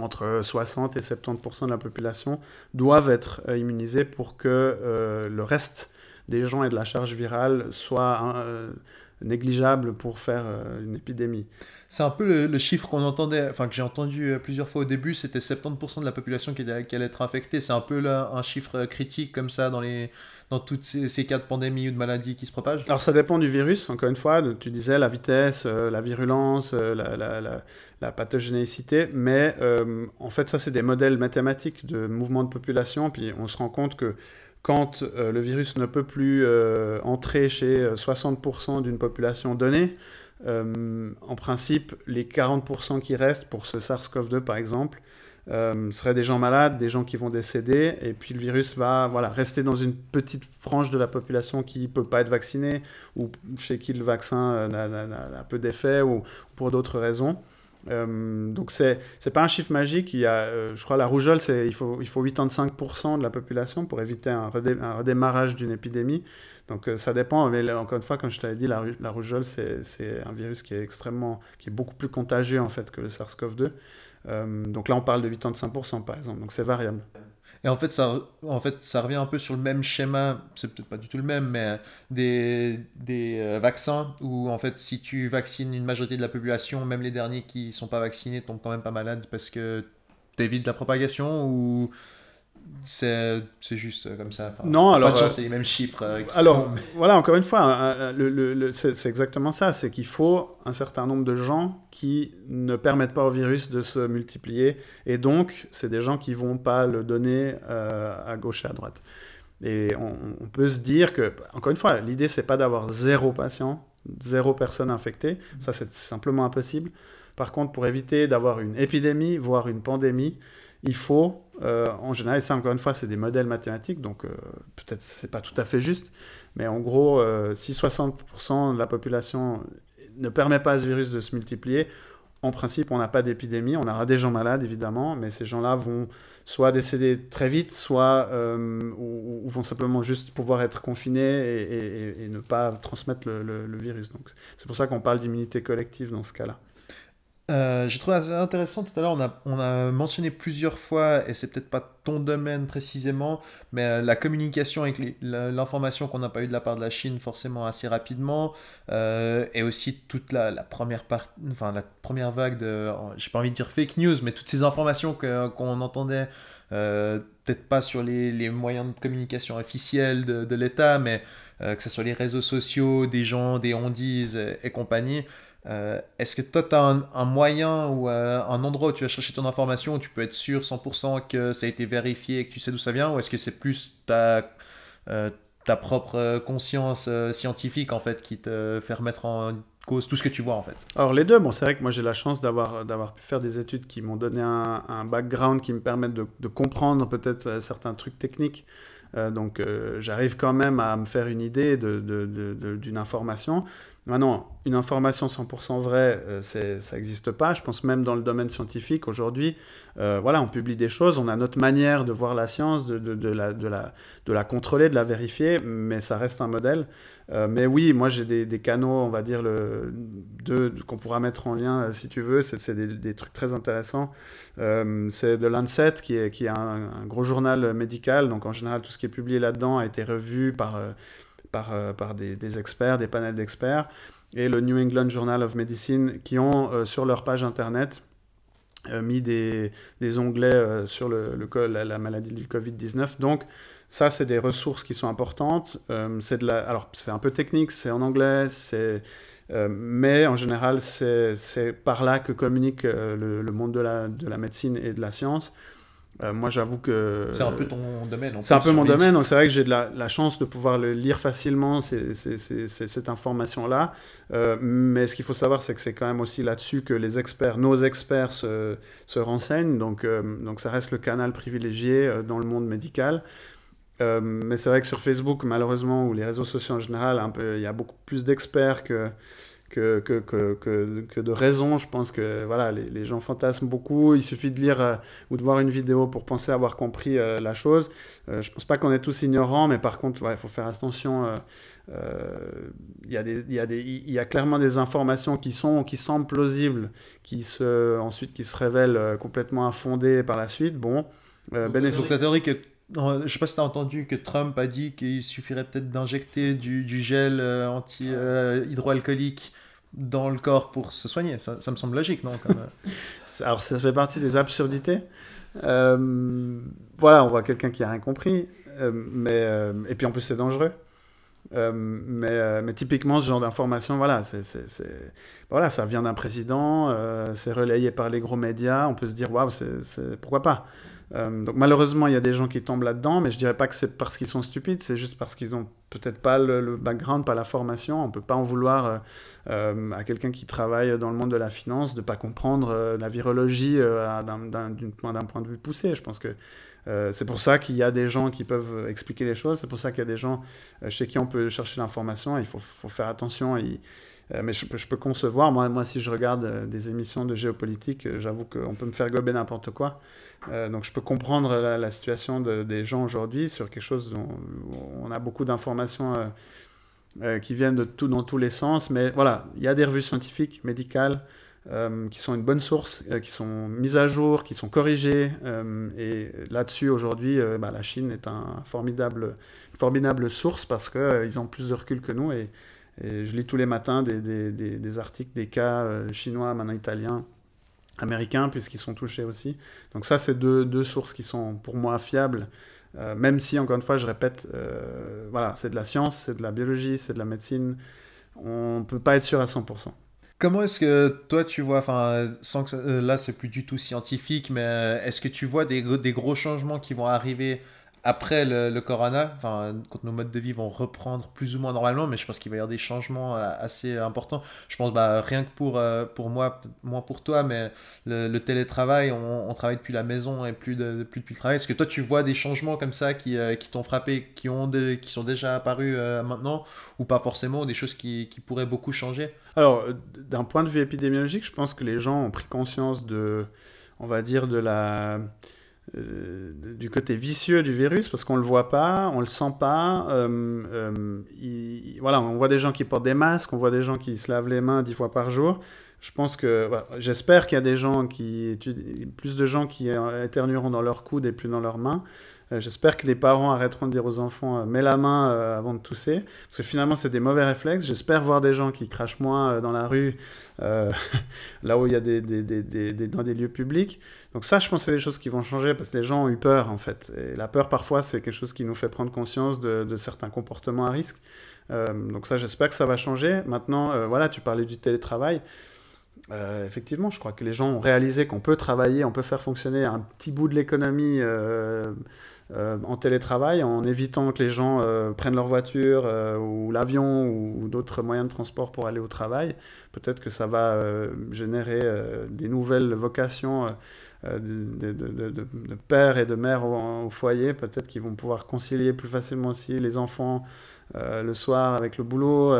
entre 60 et 70% de la population doivent être euh, immunisés pour que euh, le reste des gens et de la charge virale soit euh, négligeable pour faire une épidémie. C'est un peu le, chiffre qu'on entendait, enfin que j'ai entendu plusieurs fois au début, c'était 70% de la population qui, qui, allait être infectée. C'est un peu là, un chiffre critique comme ça dans les, dans toutes ces, cas de pandémie ou de maladie qui se propagent Alors ça dépend du virus, encore une fois, tu disais la vitesse, euh, la virulence, euh, la, pathogénicité, mais euh, en fait ça c'est des modèles mathématiques de mouvement de population, puis on se rend compte que quand le virus ne peut plus entrer chez 60% d'une population donnée, en principe, les 40% qui restent pour ce SARS-CoV-2 par exemple, euh, seraient des gens malades, des gens qui vont décéder, et puis le virus va voilà, rester dans une petite frange de la population qui ne peut pas être vaccinée, ou chez qui le vaccin euh, n'a peu d'effet, ou pour d'autres raisons. Euh, donc c'est n'est pas un chiffre magique. Il y a, euh, je crois la rougeole, il faut, il faut 85% de la population pour éviter un, redémarrage d'une épidémie. Donc ça dépend, mais encore une fois, comme je t'avais dit, la, la rougeole, c'est un virus qui est extrêmement, qui est beaucoup plus contagieux en fait que le SARS-CoV-2. Euh, donc là, on parle de 85% par exemple, donc c'est variable. Et en fait, ça, en fait, ça revient un peu sur le même schéma, c'est peut-être pas du tout le même, mais des, des euh, vaccins où, en fait, si tu vaccines une majorité de la population, même les derniers qui sont pas vaccinés tombent quand même pas malades parce que tu évites la propagation ou c'est juste euh, comme ça. non, alors. Euh, c'est les mêmes chiffres. Euh, alors, voilà, encore une fois, hein, le, c'est exactement ça. C'est qu'il faut un certain nombre de gens qui ne permettent pas au virus de se multiplier. Et donc, c'est des gens qui vont pas le donner à gauche et à droite. Et on, peut se dire que, encore une fois, l'idée, c'est pas d'avoir zéro patient, zéro personne infectée. Ça, c'est simplement impossible. Par contre, pour éviter d'avoir une épidémie, voire une pandémie, il faut, euh, en général, ça encore une fois, c'est des modèles mathématiques, donc euh, peut-être c'est pas tout à fait juste, mais en gros, euh, si 60% de la population ne permet pas à ce virus de se multiplier, en principe, on n'a pas d'épidémie, on aura des gens malades évidemment, mais ces gens-là vont soit décéder très vite, soit ou, vont simplement juste pouvoir être confinés et, ne pas transmettre le virus. Donc c'est pour ça qu'on parle d'immunité collective dans ce cas-là. Euh, j'ai trouvé intéressant tout à l'heure, on a, on a mentionné plusieurs fois, et c'est peut-être pas ton domaine précisément, mais euh, la communication avec l'information qu'on n'a pas eu de la part de la Chine forcément assez rapidement, euh, et aussi toute la, première part, enfin la première vague de, j'ai pas envie de dire fake news, mais toutes ces informations qu'on entendait, peut-être pas sur les, les, moyens de communication officiels de, l'État, mais que ce soit les réseaux sociaux, des gens, des ondises et compagnie. Euh, est-ce que toi, tu as un, moyen ou euh, un endroit où tu vas chercher ton information où tu peux être sûr 100% que ça a été vérifié et que tu sais d'où ça vient Ou est-ce que c'est plus ta, euh, ta propre conscience scientifique en fait qui te fait remettre en cause tout ce que tu vois en fait? Alors les deux, bon, c'est vrai que moi j'ai la chance d'avoir, pu faire des études qui m'ont donné un, un, background qui me permettent de, comprendre peut-être certains trucs techniques. donc j'arrive quand même à me faire une idée de, de, d'une information. Maintenant, une information 100% vraie, euh, ça n'existe pas. Je pense même dans le domaine scientifique aujourd'hui, euh, voilà, on publie des choses, on a notre manière de voir la science, de, de, de, la, de, la, contrôler, de la vérifier, mais ça reste un modèle. Euh, mais oui, moi j'ai des, canaux, on va dire, qu'on pourra mettre en lien si tu veux, c'est des, des, trucs très intéressants. c'est de Lancet, qui est, qui est un, un, gros journal médical, donc en général tout ce qui est publié là-dedans a été revu par par, euh, des, experts, des panels d'experts, et le New England Journal of Medicine, qui ont euh, sur leur page internet euh, mis des, onglets sur la, la, maladie du Covid-19. Donc, ça, c'est des ressources qui sont importantes. c'est de la... Alors, c'est un peu technique, c'est en anglais, c'est... mais en général, c'est par là que communique le, monde de la médecine et de la science. Euh, moi, j'avoue que. C'est un peu ton domaine. C'est un peu mon domaine, donc c'est vrai que j'ai de la, la, chance de pouvoir le lire facilement, cette information-là. Euh, mais ce qu'il faut savoir, c'est que c'est quand même aussi là-dessus que les experts, nos experts, se, se renseignent. Donc, euh, donc, ça reste le canal privilégié dans le monde médical. mais c'est vrai que sur Facebook, malheureusement, ou les réseaux sociaux en général, un peu, il y a beaucoup plus d'experts que que, que, que, que, de raison. Je pense que voilà, les, les, gens fantasment beaucoup. Il suffit de lire euh, ou de voir une vidéo pour penser avoir compris euh, la chose. Euh, je pense pas qu'on est tous ignorants, mais par contre, il ouais, faut faire attention. Il y, a des, y, des, y a clairement des informations qui, sont, qui semblent plausibles, qui se, ensuite qui se révèlent complètement infondées par la suite. Bon, euh, théorie que je sais pas si tu as entendu que Trump a dit qu'il suffirait peut-être d'injecter du, du gel euh, anti-hydroalcoolique dans le corps pour se soigner. Ça, me semble logique, non euh, Alors, ça fait partie des absurdités. Euh, voilà, on voit quelqu'un qui a rien compris. euh, mais, et puis en plus, c'est dangereux. Euh, mais, euh, mais typiquement, ce genre d'information, voilà, voilà, ça vient d'un président, euh, c'est relayé par les gros médias. On peut se dire, waouh, pourquoi pas Donc malheureusement, il y a des gens qui tombent là-dedans, mais je dirais pas que c'est parce qu'ils sont stupides, c'est juste parce qu'ils ont peut-être pas le, background, pas la formation. On peut pas en vouloir à quelqu'un qui travaille dans le monde de la finance de pas comprendre la virologie d'un point de vue poussé. Je pense que euh, c'est pour ça qu'il y a des gens qui peuvent expliquer les choses, c'est pour ça qu'il y a des gens euh, chez qui on peut chercher l'information. Il faut, faire attention. Euh, mais je, peux- concevoir, moi, moi si je regarde des émissions de géopolitique, j'avoue qu'on peut me faire gober n'importe quoi. Donc je peux comprendre la, situation de- des gens aujourd'hui sur quelque chose dont on a beaucoup d'informations qui viennent dans tous les sens. Mais voilà, il y a des revues scientifiques, médicales, euh, qui sont une bonne source, euh, qui sont mises à jour, qui sont corrigées. euh, et là-dessus, aujourd'hui, bah, la Chine est une formidable source parce qu'ils ont plus de recul que nous. Et, je lis tous les matins des, articles des cas chinois, maintenant italiens, américains, puisqu'ils sont touchés aussi. Donc ça, c'est deux, deux sources qui sont pour moi fiables. Même si, encore une fois, je répète, voilà, c'est de la science, c'est de la biologie, c'est de la médecine. On ne peut pas être sûr à 100%. Comment est-ce que toi tu vois, enfin, sans que ça- euh, là c'est plus du tout scientifique, mais euh, est-ce que tu vois des, gros- des gros changements qui vont arriver après le, corona, quand nos modes de vie vont reprendre plus ou moins normalement, mais je pense qu'il va y avoir des changements euh, assez importants. Je pense, bah, rien que pour, euh, pour moi, moins pour toi, mais le, télétravail, on, travaille depuis la maison et plus, de, plus depuis le travail. Est-ce que toi tu vois des changements comme ça qui, euh, qui t'ont frappé, qui, ont qui sont déjà apparus maintenant, ou pas forcément, ou des choses qui, qui pourraient beaucoup changer? Alors, d'un point de vue épidémiologique, je pense que les gens ont pris conscience de, on va dire, de la, euh, du côté vicieux du virus, parce qu'on le voit pas, on le sent pas. euh, euh, il- voilà, on voit des gens qui portent des masques, on voit des gens qui se lavent les mains dix fois par jour. Je pense que, j'espère qu'il y a des gens qui plus de gens qui éternueront dans leur coude et plus dans leurs mains. Euh, J'espère que les parents arrêteront de dire aux enfants euh, mets la main euh, avant de tousser, parce que finalement c'est des mauvais réflexes. J'espère voir des gens qui crachent moins dans la rue, là où il y a des, des, des, des- dans des lieux publics. Donc ça, je pense c'est des choses qui vont changer parce que les gens ont eu peur en fait. Et la peur parfois c'est quelque chose qui nous fait prendre conscience de, certains comportements à risque. Donc ça, j'espère que ça va changer. Maintenant, voilà, tu parlais du télétravail. Effectivement, je crois que les gens ont réalisé qu'on peut travailler, on peut faire fonctionner un petit bout de l'économie euh, en télétravail en évitant que les gens euh, prennent leur voiture euh, ou l'avion ou, d'autres moyens de transport pour aller au travail. Peut-être que ça va générer des nouvelles vocations de, de- et de mères au, foyer, peut-être qu'ils vont pouvoir concilier plus facilement aussi les enfants le soir avec le boulot.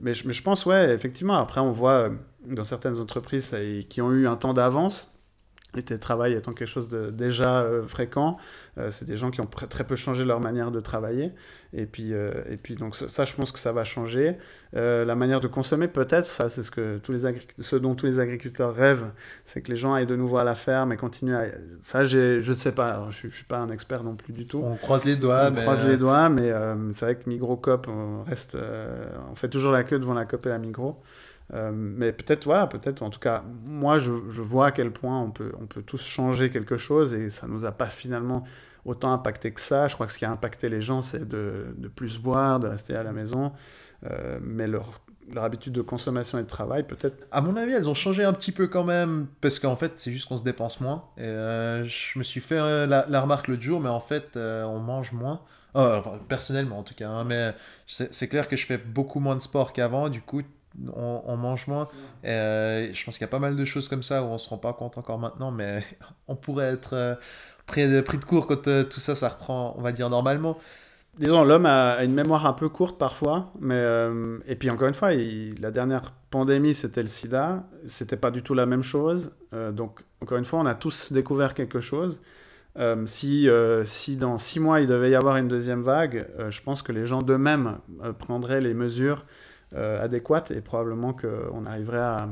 mais, je, mais je pense, ouais, effectivement, après on voit dans certaines entreprises qui ont eu un temps d'avance, le télétravail étant quelque chose de déjà euh, fréquent, euh, c'est des gens qui ont très peu changé leur manière de travailler. Et puis, euh, et puis donc ça, ça, je pense que ça va changer. La manière de consommer, peut-être, ça c'est ce, que tous les ce dont tous les agriculteurs rêvent, c'est que les gens aillent de nouveau à la ferme et continuent à... Ça, je ne sais pas, Alors, je ne suis pas un expert non plus du tout. On croise les doigts, on mais croise les doigts, mais c'est vrai que Migrocop, on reste, on fait toujours la queue devant la COP et la Migros. Euh, mais peut-être, voilà, peut-être, en tout cas, moi, je, vois à quel point on peut, on peut tous changer quelque chose et ça nous a pas finalement autant impacté que ça. Je crois que ce qui a impacté les gens, c'est de, de plus voir, de rester à la maison. Euh, mais leur, leur habitude de consommation et de travail, peut-être. À mon avis, elles ont changé un petit peu quand même, parce qu'en fait, c'est juste qu'on se dépense moins. Et euh, je me suis fait la, la remarque l'autre jour, mais en fait, on mange moins. Personnellement, en tout cas. hein, mais c'est clair que je fais beaucoup moins de sport qu'avant, du coup, on, mange moins. Euh, je pense qu'il y a pas mal de choses comme ça où on se rend pas compte encore maintenant, mais on pourrait être euh, pris, de, pris de court quand euh, tout ça, ça reprend, on va dire, normalement. Disons, l'homme a, une mémoire un peu courte parfois, mais et puis encore une fois, la dernière pandémie c'était le SIDA, c'était pas du tout la même chose. Donc encore une fois, on a tous découvert quelque chose. Si, si dans six mois il devait y avoir une deuxième vague, je pense que les gens d'eux-mêmes prendraient les mesures euh, adéquates et probablement qu'on arriverait à,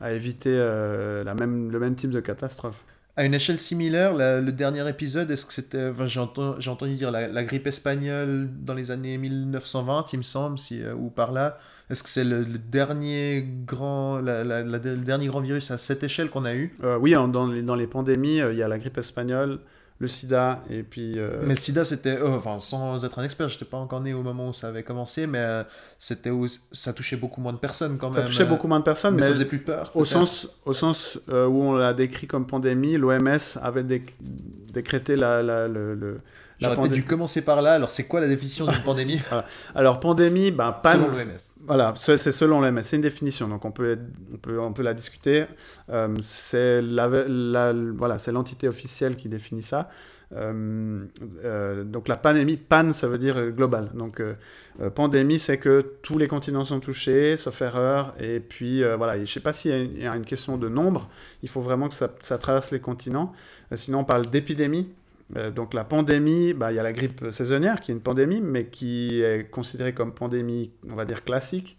à éviter euh, la même, le même type de catastrophe. À une échelle similaire, la- le dernier épisode, est-ce que c'était. Enfin, j'ai entendu, dire la, la grippe espagnole dans les années 1920, il me semble, si, euh, ou par là. Est-ce que c'est le, le dernier grand, la- le dernier grand virus à cette échelle qu'on a eu? Euh, oui, en- dans, les, dans les pandémies, euh, il y a la grippe espagnole, le sida, et puis... euh, Mais le sida, c'était. oh, enfin, sans être un expert, je n'étais pas encore né au moment où ça avait commencé, mais euh, c'était où ça touchait beaucoup moins de personnes quand ça même. touchait euh, beaucoup moins de personnes, mais, mais, ça faisait plus peur. au sens, au sens euh, où on l'a décrit comme pandémie, l'OMS avait déc- décrété la, la, le- le- J'aurais peut-être pandémie. dû commencer par là. Alors, c'est quoi la définition d'une pandémie? Alors, pandémie, ben, pan- selon l'OMS Voilà, c'est selon l'OMS, c'est une définition, donc on peut, on peut, on peut la discuter. Euh, c'est la, la- voilà, l'entité officielle qui définit ça. Euh, euh, donc la pandémie, pan, ça veut dire global. Donc euh, pandémie, c'est que tous les continents sont touchés, sauf erreur. Et puis voilà, et je ne sais pas s'il y a une- il y, a une question de nombre. Il faut vraiment que ça, ça traverse les continents. Sinon, on parle d'épidémie. Euh, donc la pandémie, bah, il y a la grippe saisonnière qui est une pandémie, mais qui est considérée comme pandémie, on va dire classique,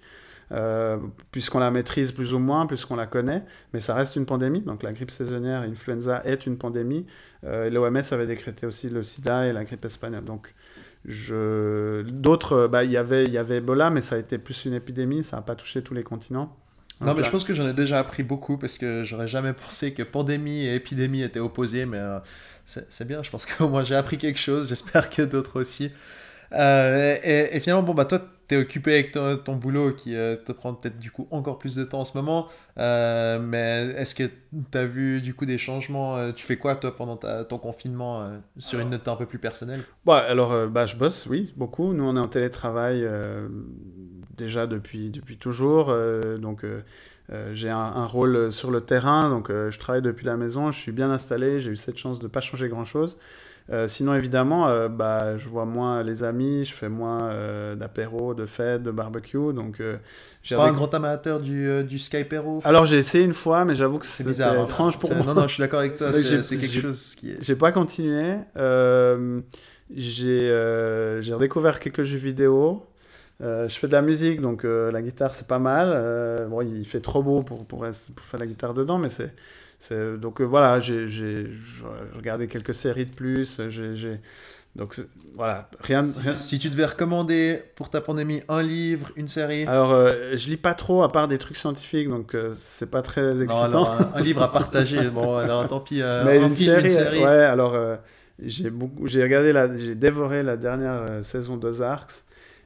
euh, puisqu'on la maîtrise plus ou moins, puisqu'on la connaît, mais ça reste une pandémie. Donc la grippe saisonnière, influenza est une pandémie. Euh, L'OMS avait décrété aussi le sida et la grippe espagnole. Donc d'autres, bah, y il y avait Ebola, mais ça a été plus une épidémie, ça n'a pas touché tous les continents. Non, mais je pense que j'en ai déjà appris beaucoup parce que j'aurais jamais pensé que pandémie et épidémie étaient opposées, mais euh, c'est bien, je pense que moi j'ai appris quelque chose, j'espère que d'autres aussi. Euh, et, et finalement, bon, bah toi, t'es occupé avec ton, ton boulot qui euh, te prend peut-être du coup encore plus de temps en ce moment, euh, mais est-ce que t'as vu du coup des changements Tu fais quoi toi pendant ta- ton confinement sur une note un peu plus personnelle? Bon, alors, bah, je bosse, oui, beaucoup. Nous, on est en télétravail déjà depuis, depuis toujours. euh, donc, euh, euh, j'ai un, un rôle sur le terrain. Donc, je travaille depuis la maison. Je suis bien installé. J'ai eu cette chance de ne pas changer grand-chose. Euh, sinon, évidemment, euh, bah, je vois moins les amis. Je fais moins euh, d'apéros, de fêtes, de barbecue. Donc, j'ai Pas un grand amateur du, du Skypero Alors, j'ai essayé une fois, mais j'avoue que C'est bizarre. hein. étrange pour moi. Non, non, je suis d'accord avec toi, c'est quelque chose qui est... J'ai pas continué. J'ai j'ai redécouvert quelques jeux vidéo. Euh, je fais de la musique, donc euh, la guitare c'est pas mal. Euh, bon, il fait trop beau pour, pour, faire la guitare dedans, mais c'est. c'est- Donc voilà, j'ai regardé quelques séries de plus. j'ai- j'ai- Donc voilà, rien. Si, rien- si tu devais recommander pour ta pandémie un livre, une série Alors je lis pas trop à part des trucs scientifiques, donc c'est pas très Non, excitant. alors, un, un livre à partager. Bon, alors tant pis. Mais un une, film, série, une série. ouais, alors j'ai beaucoup, j'ai regardé la, j'ai dévoré la dernière saison d'Ozarks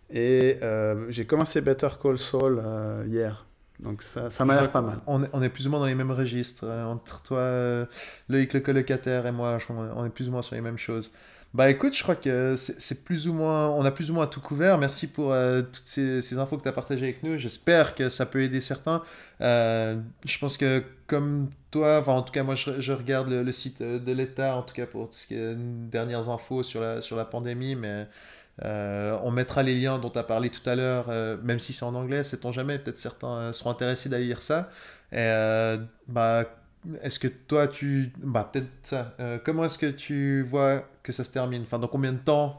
et euh, j'ai commencé Better Call Saul euh, hier, donc ça, ça m'a l'air pas mal. On est, plus ou moins dans les mêmes registres. euh, entre toi, euh, Loïc le colocataire et moi, on est plus ou moins sur les mêmes choses. Bah écoute, je crois que c'est plus ou moins, on a plus ou moins tout couvert. Merci pour toutes ces, infos que tu as partagées avec nous. J'espère que ça peut aider certains. Je pense que comme toi, enfin en tout cas moi je, regarde le, site de l'État, en tout cas pour tout ce qui est dernières infos sur la, sur la pandémie, mais euh, on mettra les liens dont tu as parlé tout à l'heure, euh, même si c'est en anglais, sait-on jamais, peut-être certains euh, seront intéressés d'aller lire ça. Bah, est-ce que toi, tu... Bah, peut-être ça. Comment est-ce que tu vois que ça se termine? Enfin, dans combien de temps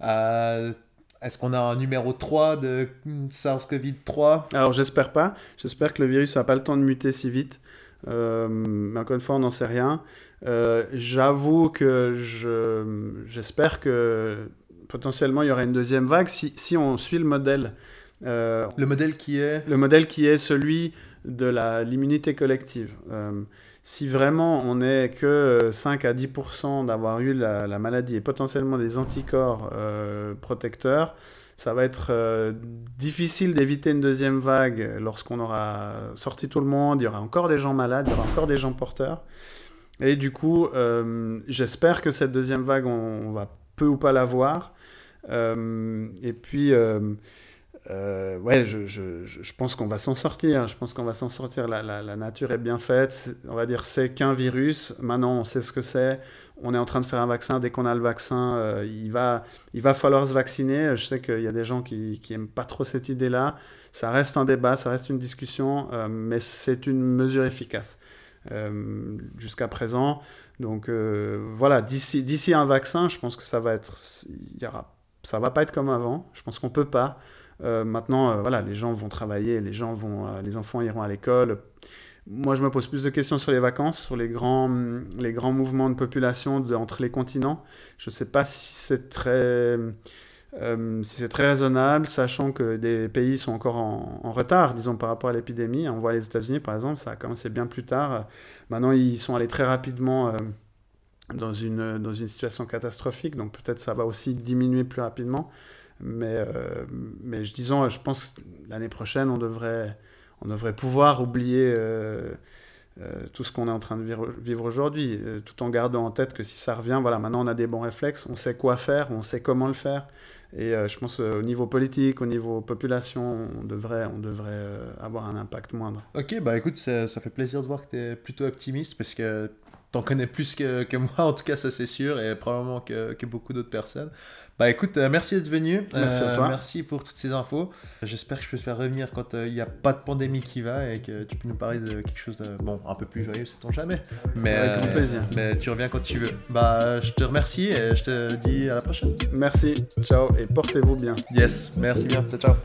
Est-ce qu'on a un numéro 3 de SARS-CoV-3 Alors j'espère pas, j'espère que le virus n'a pas le temps de muter si vite, encore une fois on n'en sait rien. J'avoue que je, j'espère que potentiellement il y aura une deuxième vague si, si on suit le modèle. Euh, Le modèle qui est... le modèle qui est celui de l'immunité collective. Euh, si vraiment on n'est que 5 à 10% d'avoir eu la, la maladie et potentiellement des anticorps euh, protecteurs, ça va être euh, difficile d'éviter une deuxième vague lorsqu'on aura sorti tout le monde, il y aura encore des gens malades, il y aura encore des gens porteurs. Et du coup, euh, j'espère que cette deuxième vague, on, on va peu ou pas la voir. Euh, et puis, euh, euh, ouais, je, je, je pense qu'on va s'en sortir. Je pense qu'on va s'en sortir. La, la, nature est bien faite. On va dire c'est qu'un virus. Maintenant, on sait ce que c'est. On est en train de faire un vaccin. Dès qu'on a le vaccin, il, va, il va falloir se vacciner. Je sais qu'il y a des gens qui, qui aiment pas trop cette idée-là. Ça reste un débat, ça reste une discussion, mais c'est une mesure efficace jusqu'à présent. Donc voilà, d'ici un vaccin, je pense que ça va être, il y aura, ça va pas être comme avant. Je pense qu'on peut pas. Euh, maintenant, euh, voilà, les gens vont travailler, les gens vont, euh, les enfants iront à l'école. moi, je me pose plus de questions sur les vacances, sur les grands, les grands mouvements de population entre les continents. Je ne sais pas si c'est très, si c'est très raisonnable, sachant que des pays sont encore en, retard, disons, par rapport à l'épidémie. On voit les États-Unis, par exemple, ça a commencé bien plus tard. Maintenant, ils sont allés très rapidement dans, une, dans une situation catastrophique, donc peut-être ça va aussi diminuer plus rapidement. Mais, euh, mais je, disons, je pense que l'année prochaine, on devrait, on devrait pouvoir oublier tout ce qu'on est en train de vivre, vivre aujourd'hui, tout en gardant en tête que si ça revient, voilà, maintenant on a des bons réflexes, on sait quoi faire, on sait comment le faire. Et euh, je pense euh, au niveau politique, au niveau population, on devrait, on devrait euh, avoir un impact moindre. Ok, bah écoute, ça, ça fait plaisir de voir que tu es plutôt optimiste parce que t'en connais plus que, moi, en tout cas, ça c'est sûr, et probablement que, beaucoup d'autres personnes. Bah écoute, euh, merci d'être venu. Merci à euh, toi. Merci pour toutes ces infos. J'espère que je peux te faire revenir quand euh, il n'y a pas de pandémie qui va et que tu peux nous parler de quelque chose de, bon, un peu plus joyeux, c'est ton jamais. Mais, Avec grand plaisir. Mais tu reviens quand tu veux. Bah je te remercie et je te dis à la prochaine. Merci, ciao et portez-vous bien. Yes, merci bien. Ciao, ciao.